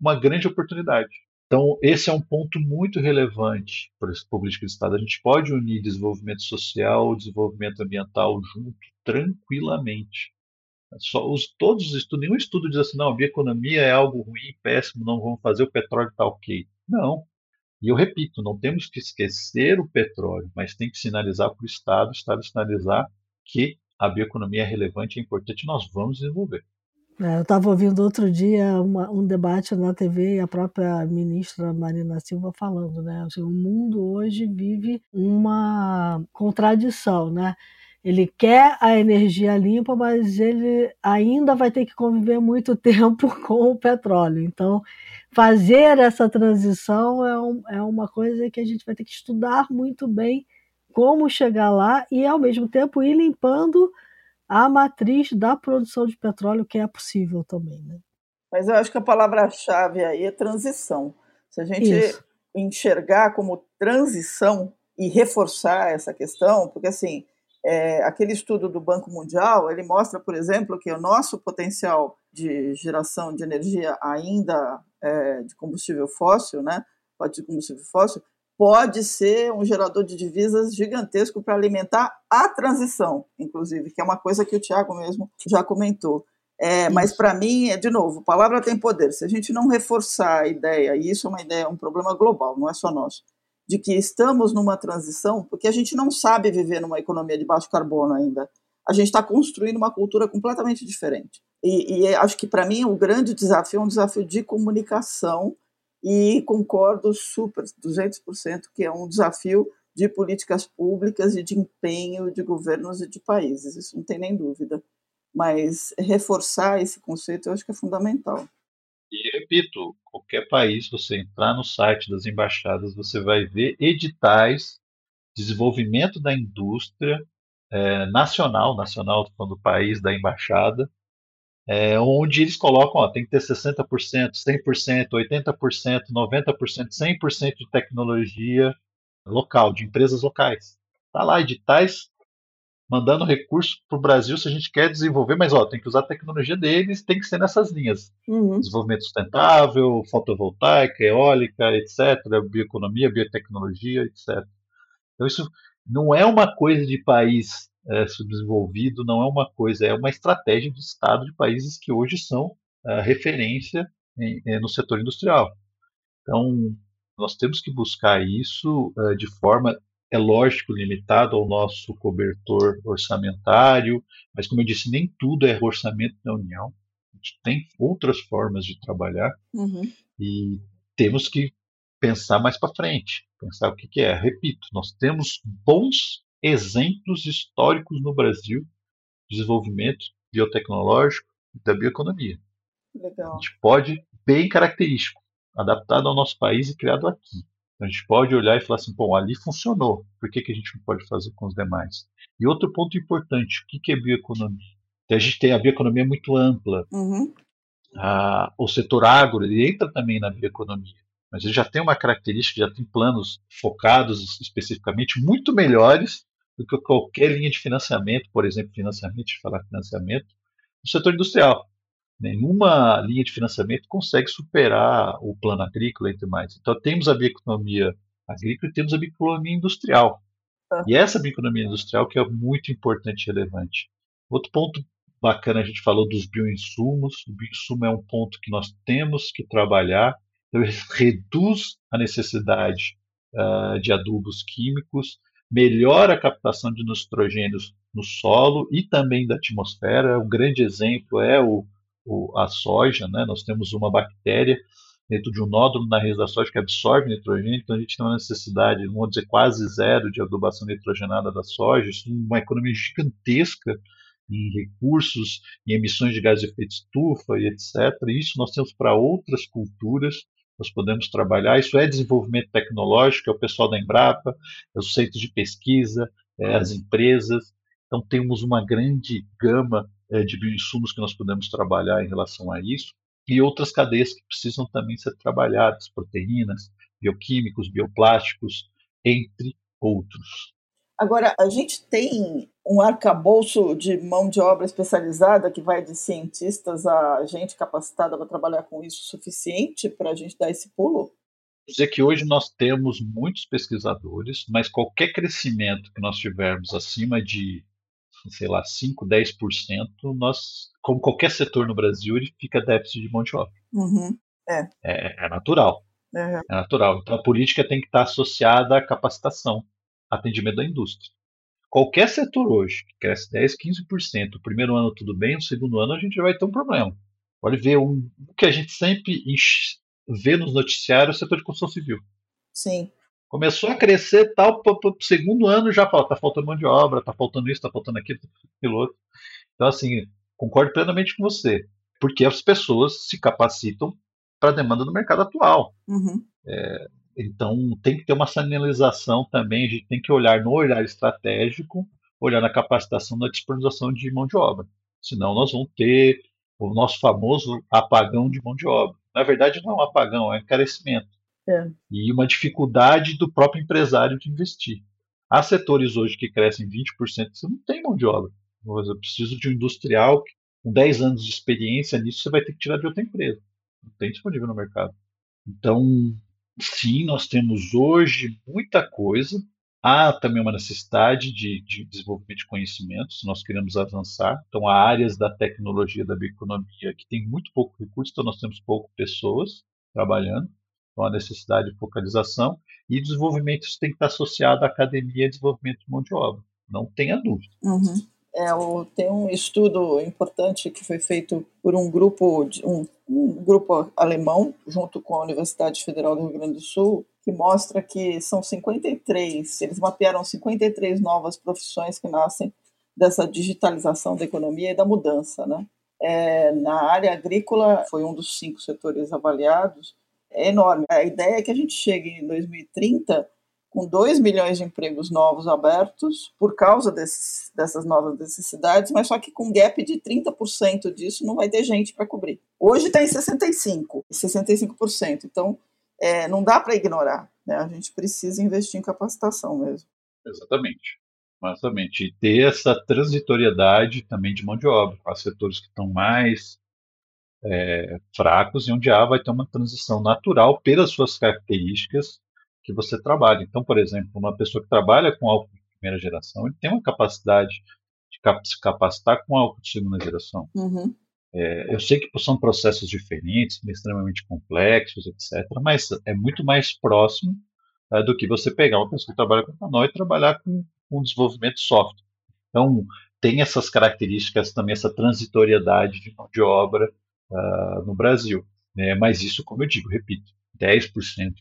uma grande oportunidade. Então, esse é um ponto muito relevante para esse política de Estado. A gente pode unir desenvolvimento social, desenvolvimento ambiental junto tranquilamente. Só os, todos os estudos, nenhum estudo diz assim, não, a bioeconomia é algo ruim, péssimo, não vamos fazer, o petróleo está ok. Não. E eu repito, não temos que esquecer o petróleo, mas tem que sinalizar para o Estado, o Estado sinalizar que a bioeconomia é relevante, é importante, nós vamos desenvolver. É, eu estava ouvindo outro dia uma, um debate na TV e a própria ministra Marina Silva falando, né? Assim, o mundo hoje vive uma contradição, né? Ele quer a energia limpa, mas ele ainda vai ter que conviver muito tempo com o petróleo. Então, fazer essa transição é, um, é uma coisa que a gente vai ter que estudar muito bem como chegar lá e, ao mesmo tempo, ir limpando a matriz da produção de petróleo, que é possível também. Né? Mas eu acho que a palavra-chave aí é transição. Se a gente Isso. enxergar como transição e reforçar essa questão, porque assim, é, aquele estudo do Banco Mundial, ele mostra, por exemplo, que o nosso potencial de geração de energia ainda é, de combustível fóssil, né, de combustível fóssil, pode ser um gerador de divisas gigantesco para alimentar a transição, inclusive, que é uma coisa que o Tiago mesmo já comentou. É, mas para mim, é de novo, palavra tem poder. Se a gente não reforçar a ideia, e isso é uma ideia, um problema global, não é só nosso, de que estamos numa transição, porque a gente não sabe viver numa economia de baixo carbono ainda. A gente está construindo uma cultura completamente diferente. E, e acho que para mim o grande desafio é um desafio de comunicação e concordo super, 200%, que é um desafio de políticas públicas e de empenho de governos e de países, isso não tem nem dúvida. Mas reforçar esse conceito eu acho que é fundamental. Repito, qualquer país, você entrar no site das embaixadas, você vai ver editais, desenvolvimento da indústria é, nacional, nacional do país, da embaixada, é, onde eles colocam, ó, tem que ter 60%, 100%, 80%, 90%, 100% de tecnologia local, de empresas locais. Tá lá, editais mandando recurso para o Brasil se a gente quer desenvolver, mas ó, tem que usar a tecnologia deles, tem que ser nessas linhas. Uhum. Desenvolvimento sustentável, fotovoltaica, eólica, etc., bioeconomia, biotecnologia, etc. Então isso não é uma coisa de país é, subdesenvolvido, não é uma coisa, é uma estratégia de Estado de países que hoje são é, referência em, é, no setor industrial. Então, nós temos que buscar isso é, de forma, é lógico, limitada ao nosso cobertor orçamentário, mas, como eu disse, nem tudo é orçamento da União. A gente tem outras formas de trabalhar uhum. e temos que pensar mais para frente, pensar o que, que é. Repito, nós temos bons exemplos históricos no Brasil de desenvolvimento biotecnológico e da bioeconomia. Legal. A gente pode, bem característico, adaptado ao nosso país e criado aqui. Então, a gente pode olhar e falar assim, bom, ali funcionou, por que, que a gente não pode fazer com os demais? E outro ponto importante, o que, que é bioeconomia? A gente tem a bioeconomia muito ampla. Uhum. Ah, o setor agro ele entra também na bioeconomia mas ele já tem uma característica, já tem planos focados especificamente muito melhores do que qualquer linha de financiamento, por exemplo, financiamento, de falar financiamento, no setor industrial. Nenhuma linha de financiamento consegue superar o plano agrícola, entre mais. Então, temos a bioeconomia agrícola e temos a bioeconomia industrial. Ah. E essa bioeconomia industrial que é muito importante e relevante. Outro ponto bacana, a gente falou dos bioinsumos. O bioinsumo é um ponto que nós temos que trabalhar Então, ele reduz a necessidade uh, de adubos químicos, melhora a captação de nitrogênios no solo e também da atmosfera. Um grande exemplo é o, o, a soja. Né? Nós temos uma bactéria dentro de um nódulo na raiz da soja que absorve nitrogênio, então a gente tem uma necessidade, vamos dizer, quase zero de adubação nitrogenada da soja, isso é uma economia gigantesca em recursos, em emissões de gás de efeito estufa e etc. Isso nós temos para outras culturas, nós podemos trabalhar. Isso é desenvolvimento tecnológico, é o pessoal da Embrapa, é os centros de pesquisa, é as empresas. Então temos uma grande gama é, de bioinsumos que nós podemos trabalhar em relação a isso e outras cadeias que precisam também ser trabalhadas, proteínas, bioquímicos, bioplásticos, entre outros. Agora, a gente tem um arcabouço de mão de obra especializada que vai de cientistas a gente capacitada para trabalhar com isso suficiente para a gente dar esse pulo? dizer que hoje nós temos muitos pesquisadores, mas qualquer crescimento que nós tivermos acima de, sei lá, 5, 10%, nós, como qualquer setor no Brasil, ele fica déficit de mão de obra. Uhum. É. É, é natural. Uhum. É natural. Então a política tem que estar associada à capacitação atendimento da indústria. Qualquer setor hoje que cresce 10, 15%, o primeiro ano tudo bem, o segundo ano a gente vai ter um problema. Pode ver um, o que a gente sempre vê nos noticiários, o setor de construção civil. Sim. Começou a crescer tal, para o segundo ano já fala, tá faltando mão de obra, tá faltando isso, tá faltando aquilo, aquilo outro. Então, assim, concordo plenamente com você, porque as pessoas se capacitam para a demanda do mercado atual. Uhum. É, então, tem que ter uma sinalização também, a gente tem que olhar no olhar estratégico, olhar na capacitação na disponibilização de mão de obra. Senão, nós vamos ter o nosso famoso apagão de mão de obra. Na verdade, não é um apagão, é um encarecimento. É. E uma dificuldade do próprio empresário de investir. Há setores hoje que crescem 20%, você não tem mão de obra. Eu preciso de um industrial com 10 anos de experiência nisso, você vai ter que tirar de outra empresa. Não tem disponível no mercado. Então, sim, nós temos hoje muita coisa. Há também uma necessidade de, de desenvolvimento de conhecimentos, nós queremos avançar. Então, há áreas da tecnologia, da bioeconomia, que tem muito pouco recurso, então nós temos pouco pessoas trabalhando. Então, a necessidade de focalização. E desenvolvimento isso tem que estar associado à academia e desenvolvimento de mão de obra. Não tenha dúvida. Uhum. É, o, tem um estudo importante que foi feito por um grupo, de, um, um, grupo alemão, junto com a Universidade Federal do Rio Grande do Sul, que mostra que são 53, eles mapearam 53 novas profissões que nascem dessa digitalização da economia e da mudança. Né? É, na área agrícola, foi um dos cinco setores avaliados, é enorme. A ideia é que a gente chegue em 2030 com 2 milhões de empregos novos abertos por causa dessas novas necessidades, mas só que com gap de 30% disso não vai ter gente para cobrir. Hoje está em 65%, 65%. Então, é, não dá para ignorar. Né? A gente precisa investir em capacitação mesmo. Exatamente. Exatamente. E ter essa transitoriedade também de mão de obra, para setores que estão mais é, fracos e onde há vai ter uma transição natural pelas suas características que você trabalha. Então, por exemplo, uma pessoa que trabalha com álcool de primeira geração, ele tem uma capacidade de se capacitar com álcool de segunda geração. Uhum. É, eu sei que são processos diferentes, extremamente complexos, etc., mas é muito mais próximo é, do que você pegar uma pessoa que trabalha com etanol e trabalhar com, com desenvolvimento de software. Então, tem essas características também, essa transitoriedade de mão de obra uh, no Brasil. Né? Mas isso, como eu digo, repito, 10%, 15%,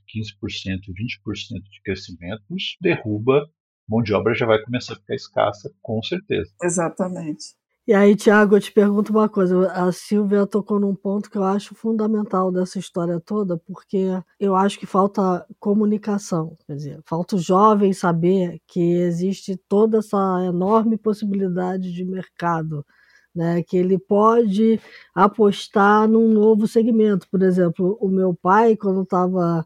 20% de crescimentos, derruba, mão de obra já vai começar a ficar escassa, com certeza. Exatamente. E aí, Tiago, eu te pergunto uma coisa. A Silvia tocou num ponto que eu acho fundamental dessa história toda, porque eu acho que falta comunicação. Quer dizer, falta o jovem saber que existe toda essa enorme possibilidade de mercado né, que ele pode apostar num novo segmento. Por exemplo, o meu pai, quando estava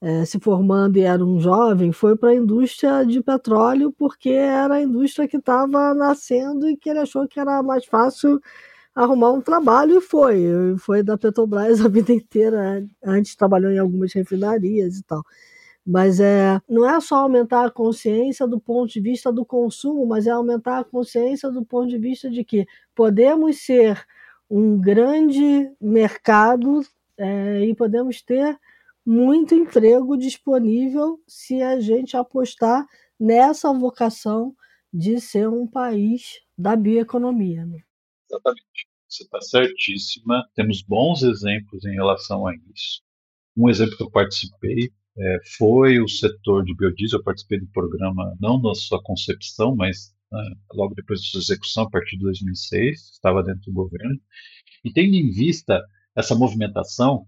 é, se formando e era um jovem, foi para a indústria de petróleo porque era a indústria que estava nascendo e que ele achou que era mais fácil arrumar um trabalho e foi. Foi da Petrobras a vida inteira. Antes trabalhou em algumas refinarias e tal. Mas é, não é só aumentar a consciência do ponto de vista do consumo, mas é aumentar a consciência do ponto de vista de que podemos ser um grande mercado é, e podemos ter muito emprego disponível se a gente apostar nessa vocação de ser um país da bioeconomia. Né? Exatamente. Você está certíssima. Temos bons exemplos em relação a isso. Um exemplo que eu participei é, foi o setor de biodiesel. Eu participei do programa, não na sua concepção, mas né, logo depois da sua execução, a partir de 2006, estava dentro do governo. E tendo em vista essa movimentação,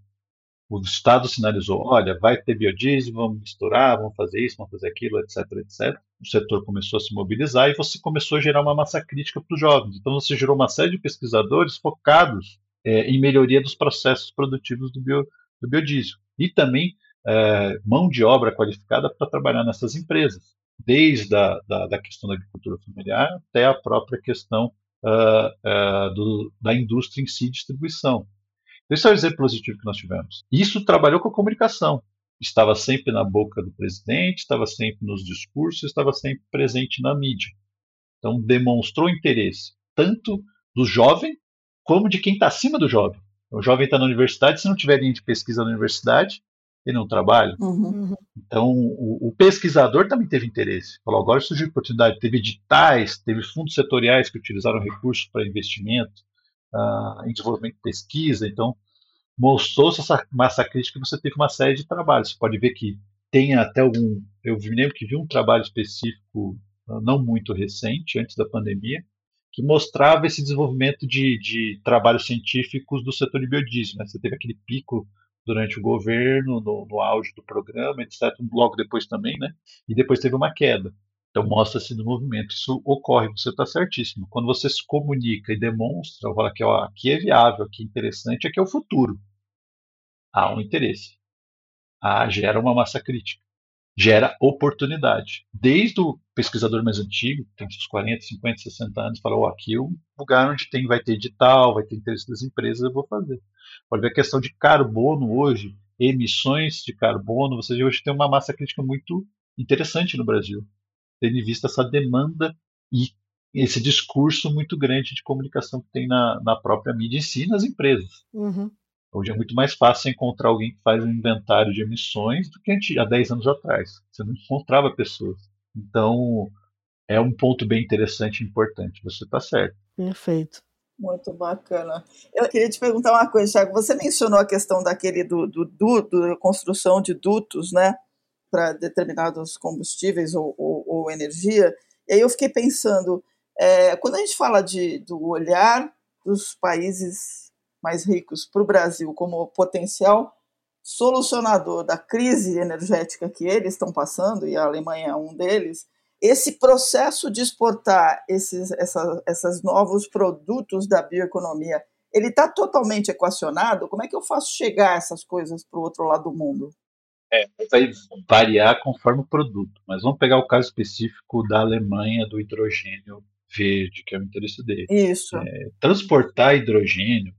o Estado sinalizou: olha, vai ter biodiesel, vamos misturar, vamos fazer isso, vamos fazer aquilo, etc, etc. O setor começou a se mobilizar e você começou a gerar uma massa crítica para os jovens. Então você gerou uma série de pesquisadores focados é, em melhoria dos processos produtivos do, bio, do biodiesel e também é, mão de obra qualificada para trabalhar nessas empresas, desde a da, da questão da agricultura familiar até a própria questão uh, uh, do, da indústria em si, distribuição. Esse é o exemplo positivo que nós tivemos. Isso trabalhou com a comunicação. Estava sempre na boca do presidente, estava sempre nos discursos, estava sempre presente na mídia. Então, demonstrou interesse tanto do jovem como de quem está acima do jovem. O jovem está na universidade, se não tiver linha de pesquisa na universidade, ele não trabalha. Uhum. Então, o, o, pesquisador também teve interesse. Falou, agora surgiu oportunidade. Teve editais, teve fundos setoriais que utilizaram recursos para investimento uh, em desenvolvimento de pesquisa. Então, mostrou-se essa massa crítica você teve uma série de trabalhos. Você pode ver que tem até algum. Eu me lembro que vi um trabalho específico, uh, não muito recente, antes da pandemia, que mostrava esse desenvolvimento de, de trabalhos científicos do setor de biodiesel. Né? Você teve aquele pico durante o governo, no, no auge do programa, etc., logo depois também, né? e depois teve uma queda. Então mostra-se no movimento. Isso ocorre, você está certíssimo. Quando você se comunica e demonstra, fala que ó, aqui é viável, aqui é interessante, aqui é o futuro. Há um interesse. Ah, gera uma massa crítica. Gera oportunidade. Desde o pesquisador mais antigo, tem uns 40, 50, 60 anos, fala, oh, aqui é um lugar onde tem, vai ter edital, vai ter interesse das empresas, eu vou fazer. Pode ver a questão de carbono hoje, emissões de carbono, você hoje tem uma massa crítica muito interessante no Brasil tendo em vista essa demanda e esse discurso muito grande de comunicação que tem na, na própria mídia em si nas empresas. Uhum. Hoje é muito mais fácil encontrar alguém que faz um inventário de emissões do que há 10 anos atrás. Você não encontrava pessoas. Então, é um ponto bem interessante e importante. Você está certo. Perfeito. Muito bacana. Eu queria te perguntar uma coisa, Thiago. Você mencionou a questão daquele do, do, do, do construção de dutos, né? para determinados combustíveis ou, ou, ou, energia. E aí eu fiquei pensando, é, quando a gente fala de, do olhar dos países mais ricos para o Brasil como potencial solucionador da crise energética que eles estão passando, e a Alemanha é um deles, esse processo de exportar esses essa, esses novos produtos da bioeconomia, ele está totalmente equacionado? Como é que eu faço chegar essas coisas para o outro lado do mundo? É, vai variar conforme o produto, mas vamos pegar o caso específico da Alemanha do hidrogênio verde, que é o interesse dele. Isso. É, transportar hidrogênio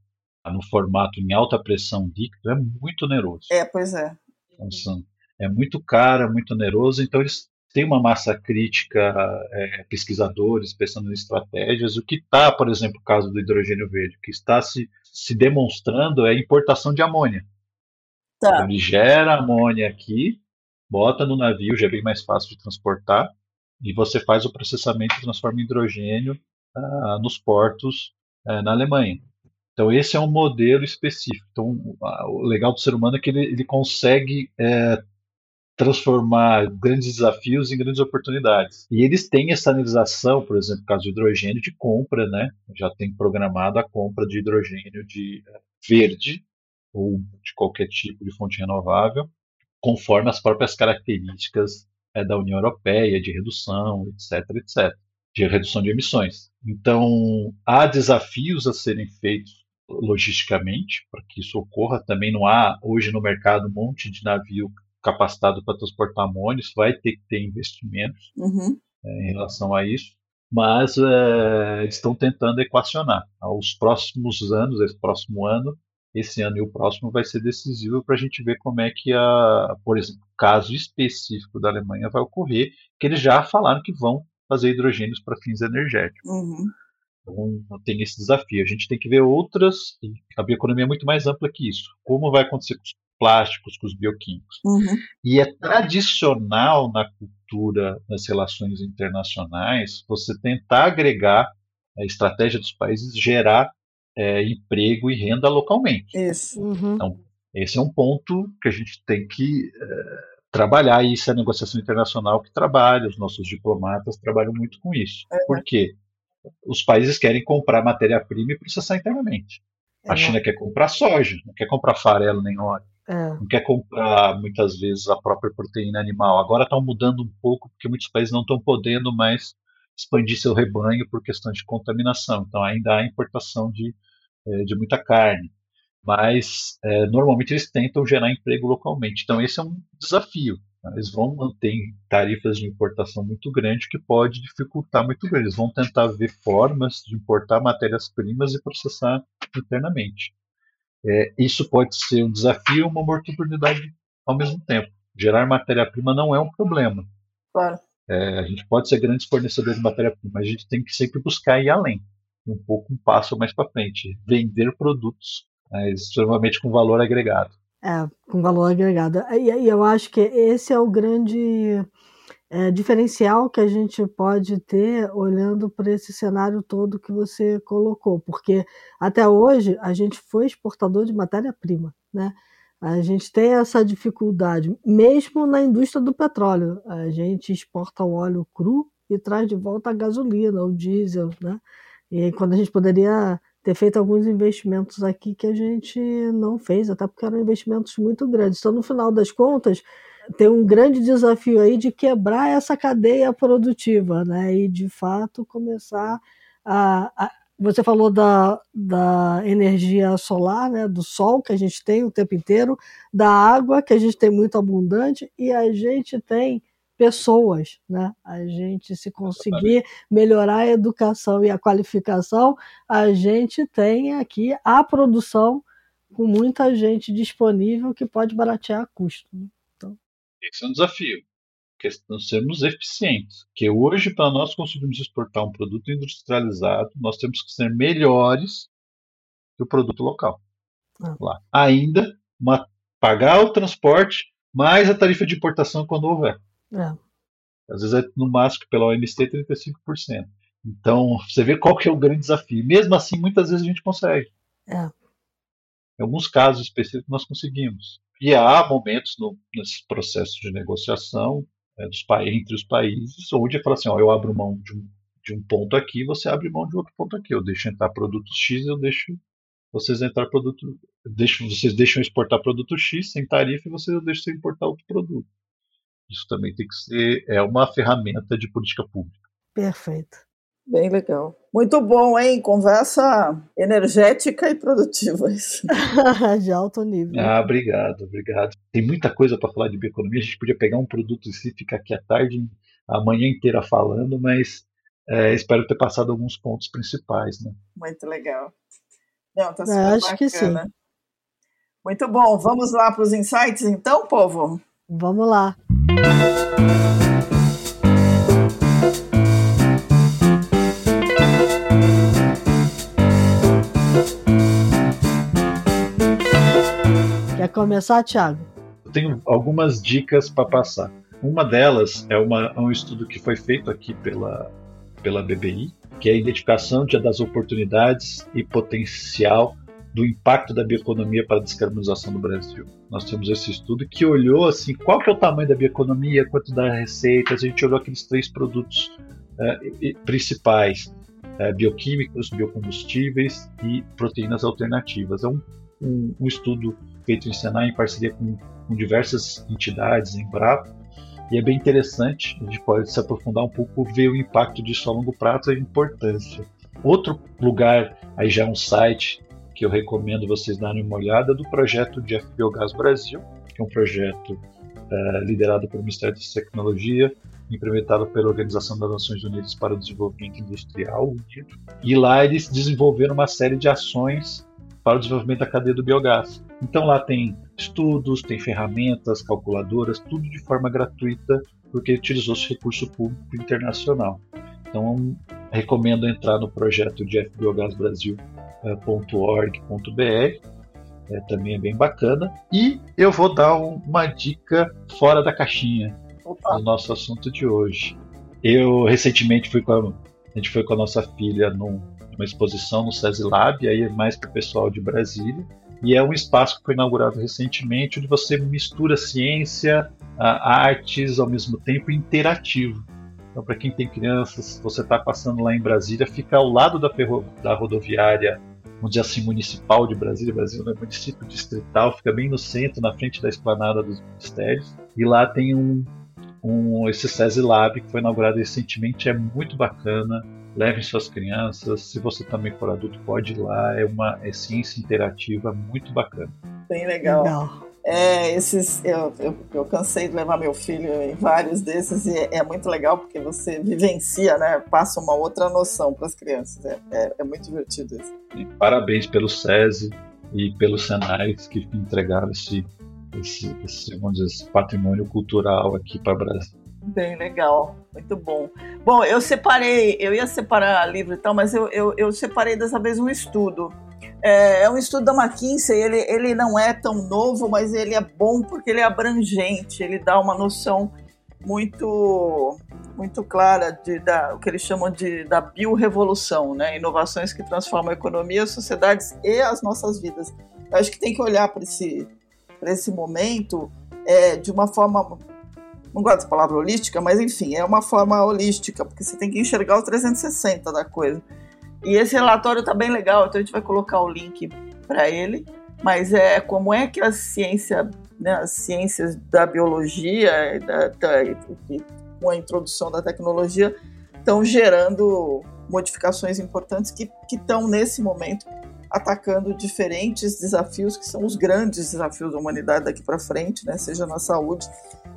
no formato em alta pressão líquido é muito oneroso. É, pois é. Então, é muito caro, é muito oneroso, então eles têm uma massa crítica, é, pesquisadores pensando em estratégias. O que está, por exemplo, o caso do hidrogênio verde, que está se, se demonstrando é a importação de amônia. Tá. Então, ele gera amônia aqui, bota no navio, já é bem mais fácil de transportar, e você faz o processamento e transforma em hidrogênio ah, nos portos ah, na Alemanha. Então, esse é um modelo específico. Então, o legal do ser humano é que ele, ele consegue é, transformar grandes desafios em grandes oportunidades. E eles têm essa sinalização, por exemplo, no caso do hidrogênio, de compra, né? Já tem programado a compra de hidrogênio de eh, verde ou de qualquer tipo de fonte renovável, conforme as próprias características é, da União Europeia de redução, etc., etc., de redução de emissões. Então, há desafios a serem feitos logisticamente para que isso ocorra. Também não há hoje no mercado um monte de navio capacitado para transportar amônio, isso vai ter que ter investimentos uhum. é, em relação a isso, mas é, estão tentando equacionar. Aos próximos anos, esse próximo ano, esse ano e o próximo vai ser decisivo para a gente ver como é que, a, por exemplo, o caso específico da Alemanha vai ocorrer, que eles já falaram que vão fazer hidrogênios para fins energéticos. Uhum. Então, tem esse desafio. A gente tem que ver outras. A bioeconomia é muito mais ampla que isso. Como vai acontecer com os plásticos, com os bioquímicos. Uhum. E é tradicional na cultura, nas relações internacionais, você tentar agregar a estratégia dos países gerar é, emprego e renda localmente. Isso. Uhum. Então, esse é um ponto que a gente tem que é, trabalhar. E isso é a negociação internacional que trabalha, os nossos diplomatas trabalham muito com isso. É. Por quê? Os países querem comprar matéria-prima e processar internamente. A É. China quer comprar soja, não quer comprar farelo nem óleo, É. não quer comprar muitas vezes a própria proteína animal. Agora estão mudando um pouco porque muitos países não estão podendo mais expandir seu rebanho por questão de contaminação. Então ainda há importação de, eh, de muita carne. Mas eh, normalmente eles tentam gerar emprego localmente. Então esse é um desafio. Eles vão manter tarifas de importação muito grandes que pode dificultar muito grande. Eles vão tentar ver formas de importar matérias-primas e processar internamente. É, isso pode ser um desafio e uma oportunidade ao mesmo tempo. Gerar matéria-prima não é um problema. Claro. É, a gente pode ser grandes fornecedores de matéria-prima, mas a gente tem que sempre buscar ir além, um pouco um passo mais para frente, vender produtos, mas extremamente com valor agregado. É, com valor agregado. E, e eu acho que esse é o grande é, diferencial que a gente pode ter olhando para esse cenário todo que você colocou, porque até hoje a gente foi exportador de matéria-prima, né? A gente tem essa dificuldade, mesmo na indústria do petróleo. A gente exporta o óleo cru e traz de volta a gasolina, o diesel, né? E quando a gente poderia ter feito alguns investimentos aqui que a gente não fez, até porque eram investimentos muito grandes. Então, no final das contas, tem um grande desafio aí de quebrar essa cadeia produtiva, né? E de fato começar a. a você falou da, da energia solar, né? Do sol que a gente tem o tempo inteiro, da água que a gente tem muito abundante, e a gente tem pessoas, né? A gente se conseguir melhorar a educação e a qualificação, a gente tem aqui a produção com muita gente disponível que pode baratear custo. né? Esse é um desafio. Questão de sermos eficientes. Que hoje, para nós conseguirmos exportar um produto industrializado, nós temos que ser melhores que o produto local. Ah. Lá. Ainda, uma- pagar o transporte mais a tarifa de importação quando houver. É, Às vezes é no máximo pela OMC 35%. Então, você vê qual que é o grande desafio. Mesmo assim, muitas vezes a gente consegue. é, Em alguns casos específicos nós conseguimos. E há momentos no, nesse processo de negociação é, dos, entre os países onde fala assim, ó, eu abro mão de um, de um ponto aqui, você abre mão de outro ponto aqui. Eu deixo entrar produto X, eu deixo vocês entrar produto, deixo, vocês deixam exportar produto X sem tarifa e vocês você importar outro produto. Isso também tem que ser é uma ferramenta de política pública. perfeito. Bem legal. Muito bom, hein? Conversa energética e produtiva. Isso. De alto nível. Ah, obrigado, obrigado. Tem muita coisa para falar de bioeconomia. A gente podia pegar um produto em si, ficar aqui a tarde, a manhã inteira falando, mas é, espero ter passado alguns pontos principais, né? Muito legal. Não, tá É, super acho que sim. bacana. Muito bom. Vamos lá para os insights, então, povo? Vamos lá. Quer começar, Thiago? Eu tenho algumas dicas para passar. Uma delas é uma- é um estudo que foi feito aqui pela, pela BBI, que é a identificação de- das oportunidades e potencial do impacto da bioeconomia para a descarbonização do Brasil. Nós temos esse estudo que olhou assim, qual que é o tamanho da bioeconomia, quanto dá receitas, a gente olhou aqueles três produtos eh, principais, eh, bioquímicos, biocombustíveis e proteínas alternativas. É um, um, um estudo feito em Senai em parceria com, com diversas entidades, em Embrapa, e é bem interessante, a gente pode se aprofundar um pouco, ver o impacto disso a longo prazo e a importância. Outro lugar, aí já é um site que eu recomendo vocês darem uma olhada, do projeto de Biogás Brasil, que é um projeto eh, liderado pelo Ministério da Tecnologia, implementado pela Organização das Nações Unidas para o Desenvolvimento Industrial, e lá eles desenvolveram uma série de ações para o desenvolvimento da cadeia do biogás. Então lá tem estudos, tem ferramentas, calculadoras, tudo de forma gratuita, porque utilizou esse recurso público internacional. Então recomendo entrar no projeto de fbiogásbrasil.org.br é, também é bem bacana. E eu vou dar uma dica fora da caixinha Opa. do nosso assunto de hoje. Eu recentemente fui com a, a gente foi com a nossa filha num, numa exposição no SESI Lab, aí é mais para o pessoal de Brasília. E é um espaço que foi inaugurado recentemente, onde você mistura ciência, artes ao mesmo tempo interativo. Então, para quem tem crianças, você está passando lá em Brasília, fica ao lado da, ferro, da rodoviária, vamos dizer assim, municipal de Brasília. Brasília é um município distrital, fica bem no centro, na frente da esplanada dos ministérios. E lá tem um, um esse SESI Lab que foi inaugurado recentemente, é muito bacana. Levem suas crianças, se você também for adulto, pode ir lá. É uma é ciência interativa muito bacana. Bem legal. legal. É, esses, eu, eu, eu, cansei de levar meu filho em vários desses e é, é, muito legal porque você vivencia, né? Passa uma outra noção para as crianças. É, é, é, muito divertido isso. E parabéns pelo SESI e pelos Senais que entregaram esse, esse, esse, vamos dizer, esse patrimônio cultural aqui para o Brasil. Bem legal, muito bom. Bom, eu separei, eu ia separar livro e tal, mas eu, eu, eu separei dessa vez um estudo é, é, um estudo da McKinsey, ele, ele não é tão novo, mas ele é bom porque ele é abrangente, ele dá uma noção muito muito clara de, da, o que eles chamam de da biorrevolução, né? inovações que transformam a economia, as sociedades e as nossas vidas. Eu acho que tem que olhar para esse, esse momento é, de uma forma, não gosto da palavra holística, mas enfim, é uma forma holística, porque você tem que enxergar o 360 da coisa. E esse relatório está bem legal, então a gente vai colocar o link para ele. Mas é como é que a ciência, né, as ciências da biologia, da, da, com a introdução da tecnologia, estão gerando modificações importantes que estão nesse momento atacando diferentes desafios que são os grandes desafios da humanidade daqui para frente, né? seja na saúde,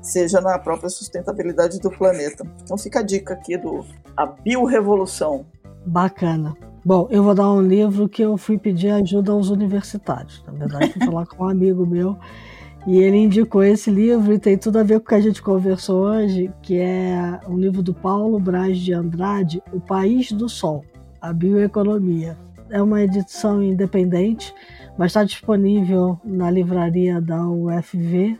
seja na própria sustentabilidade do planeta. Então fica a dica aqui do a biorevolução, Bacana. Bom, eu vou dar um livro que eu fui pedir ajuda aos universitários. Na verdade, fui falar com um amigo meu e ele indicou esse livro e tem tudo a ver com o que a gente conversou hoje, que é um livro do Paulo Braz de Andrade, O País do Sol, a Bioeconomia. É uma edição independente, mas está disponível na livraria da UFV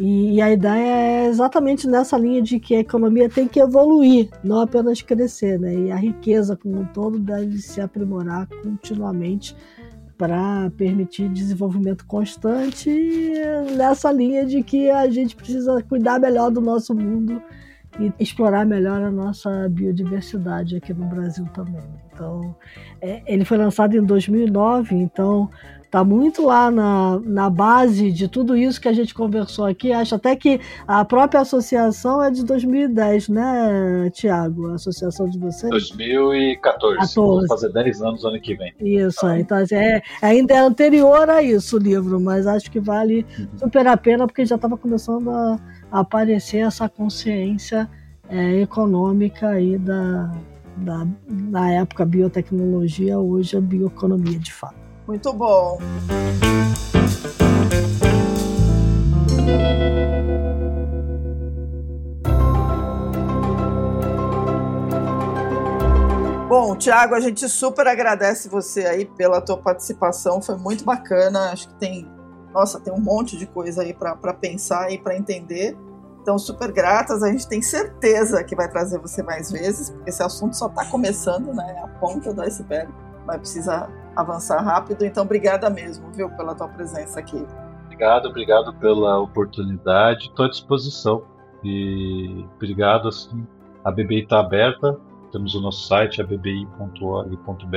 e, e, a ideia é exatamente nessa linha de que a economia tem que evoluir, não apenas crescer, né? E a riqueza como um todo deve se aprimorar continuamente para permitir desenvolvimento constante nessa linha de que a gente precisa cuidar melhor do nosso mundo e explorar melhor a nossa biodiversidade aqui no Brasil também. Então, é, ele foi lançado em 2009, então Está muito lá na, na base de tudo isso que a gente conversou aqui. Acho até que a própria associação é de 2010, né, Tiago? A associação de vocês? 2014. 14. Vou fazer 10 anos ano que vem. Isso, ah. então assim, é, ainda é anterior a isso o livro, mas acho que vale uhum. super a pena porque já estava começando a, a, aparecer essa consciência é, econômica aí da, da, na época biotecnologia, hoje a bioeconomia de fato. Muito bom. Bom, Tiago, a gente super agradece você aí pela tua participação, foi muito bacana. Acho que tem, nossa, tem um monte de coisa aí para pensar e para entender. Então, super gratas. A gente tem certeza que vai trazer você mais vezes, porque esse assunto só está começando, né? É a ponta do iceberg. Vai precisar avançar rápido. Então, obrigada mesmo, viu, pela tua presença aqui. Obrigado, obrigado pela oportunidade. Estou à disposição. E obrigado, assim, a BBI está aberta. Temos o nosso site, abbi.org.br.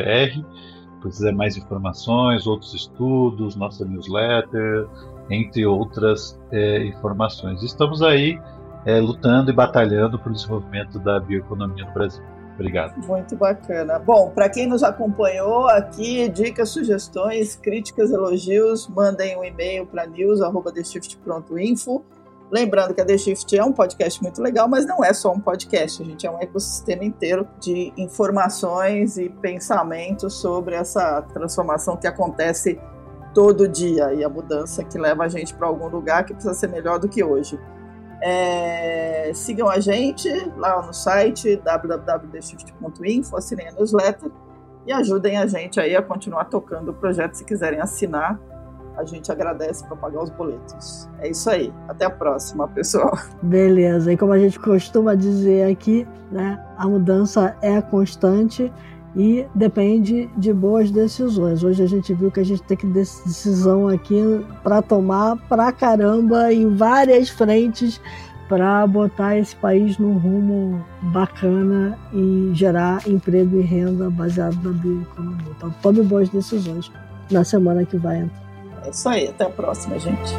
Quiser mais informações, outros estudos, nossa newsletter, entre outras é, informações. Estamos aí é, lutando e batalhando para o desenvolvimento da bioeconomia no Brasil. Obrigado. Muito bacana. Bom, para quem nos acompanhou aqui, dicas, sugestões, críticas, elogios, mandem um e-mail para news@theshift.info. Lembrando que a The Shift é um podcast muito legal, mas não é só um podcast, a gente é um ecossistema inteiro de informações e pensamentos sobre essa transformação que acontece todo dia e a mudança que leva a gente para algum lugar que precisa ser melhor do que hoje. É, sigam a gente lá no site www.shift.info, assinem a newsletter e ajudem a gente aí a continuar tocando o projeto se quiserem assinar. a gente agradece para pagar os boletos. É isso aí. Até a próxima, pessoal. Beleza. E como a gente costuma dizer aqui, né, a mudança é constante e depende de boas decisões. Hoje a gente viu que a gente tem que decisão aqui para tomar pra caramba em várias frentes para botar esse país num rumo bacana e gerar emprego e renda baseado na bioeconomia. Então tome boas decisões na semana que vai entrar. É isso aí, até a próxima, gente.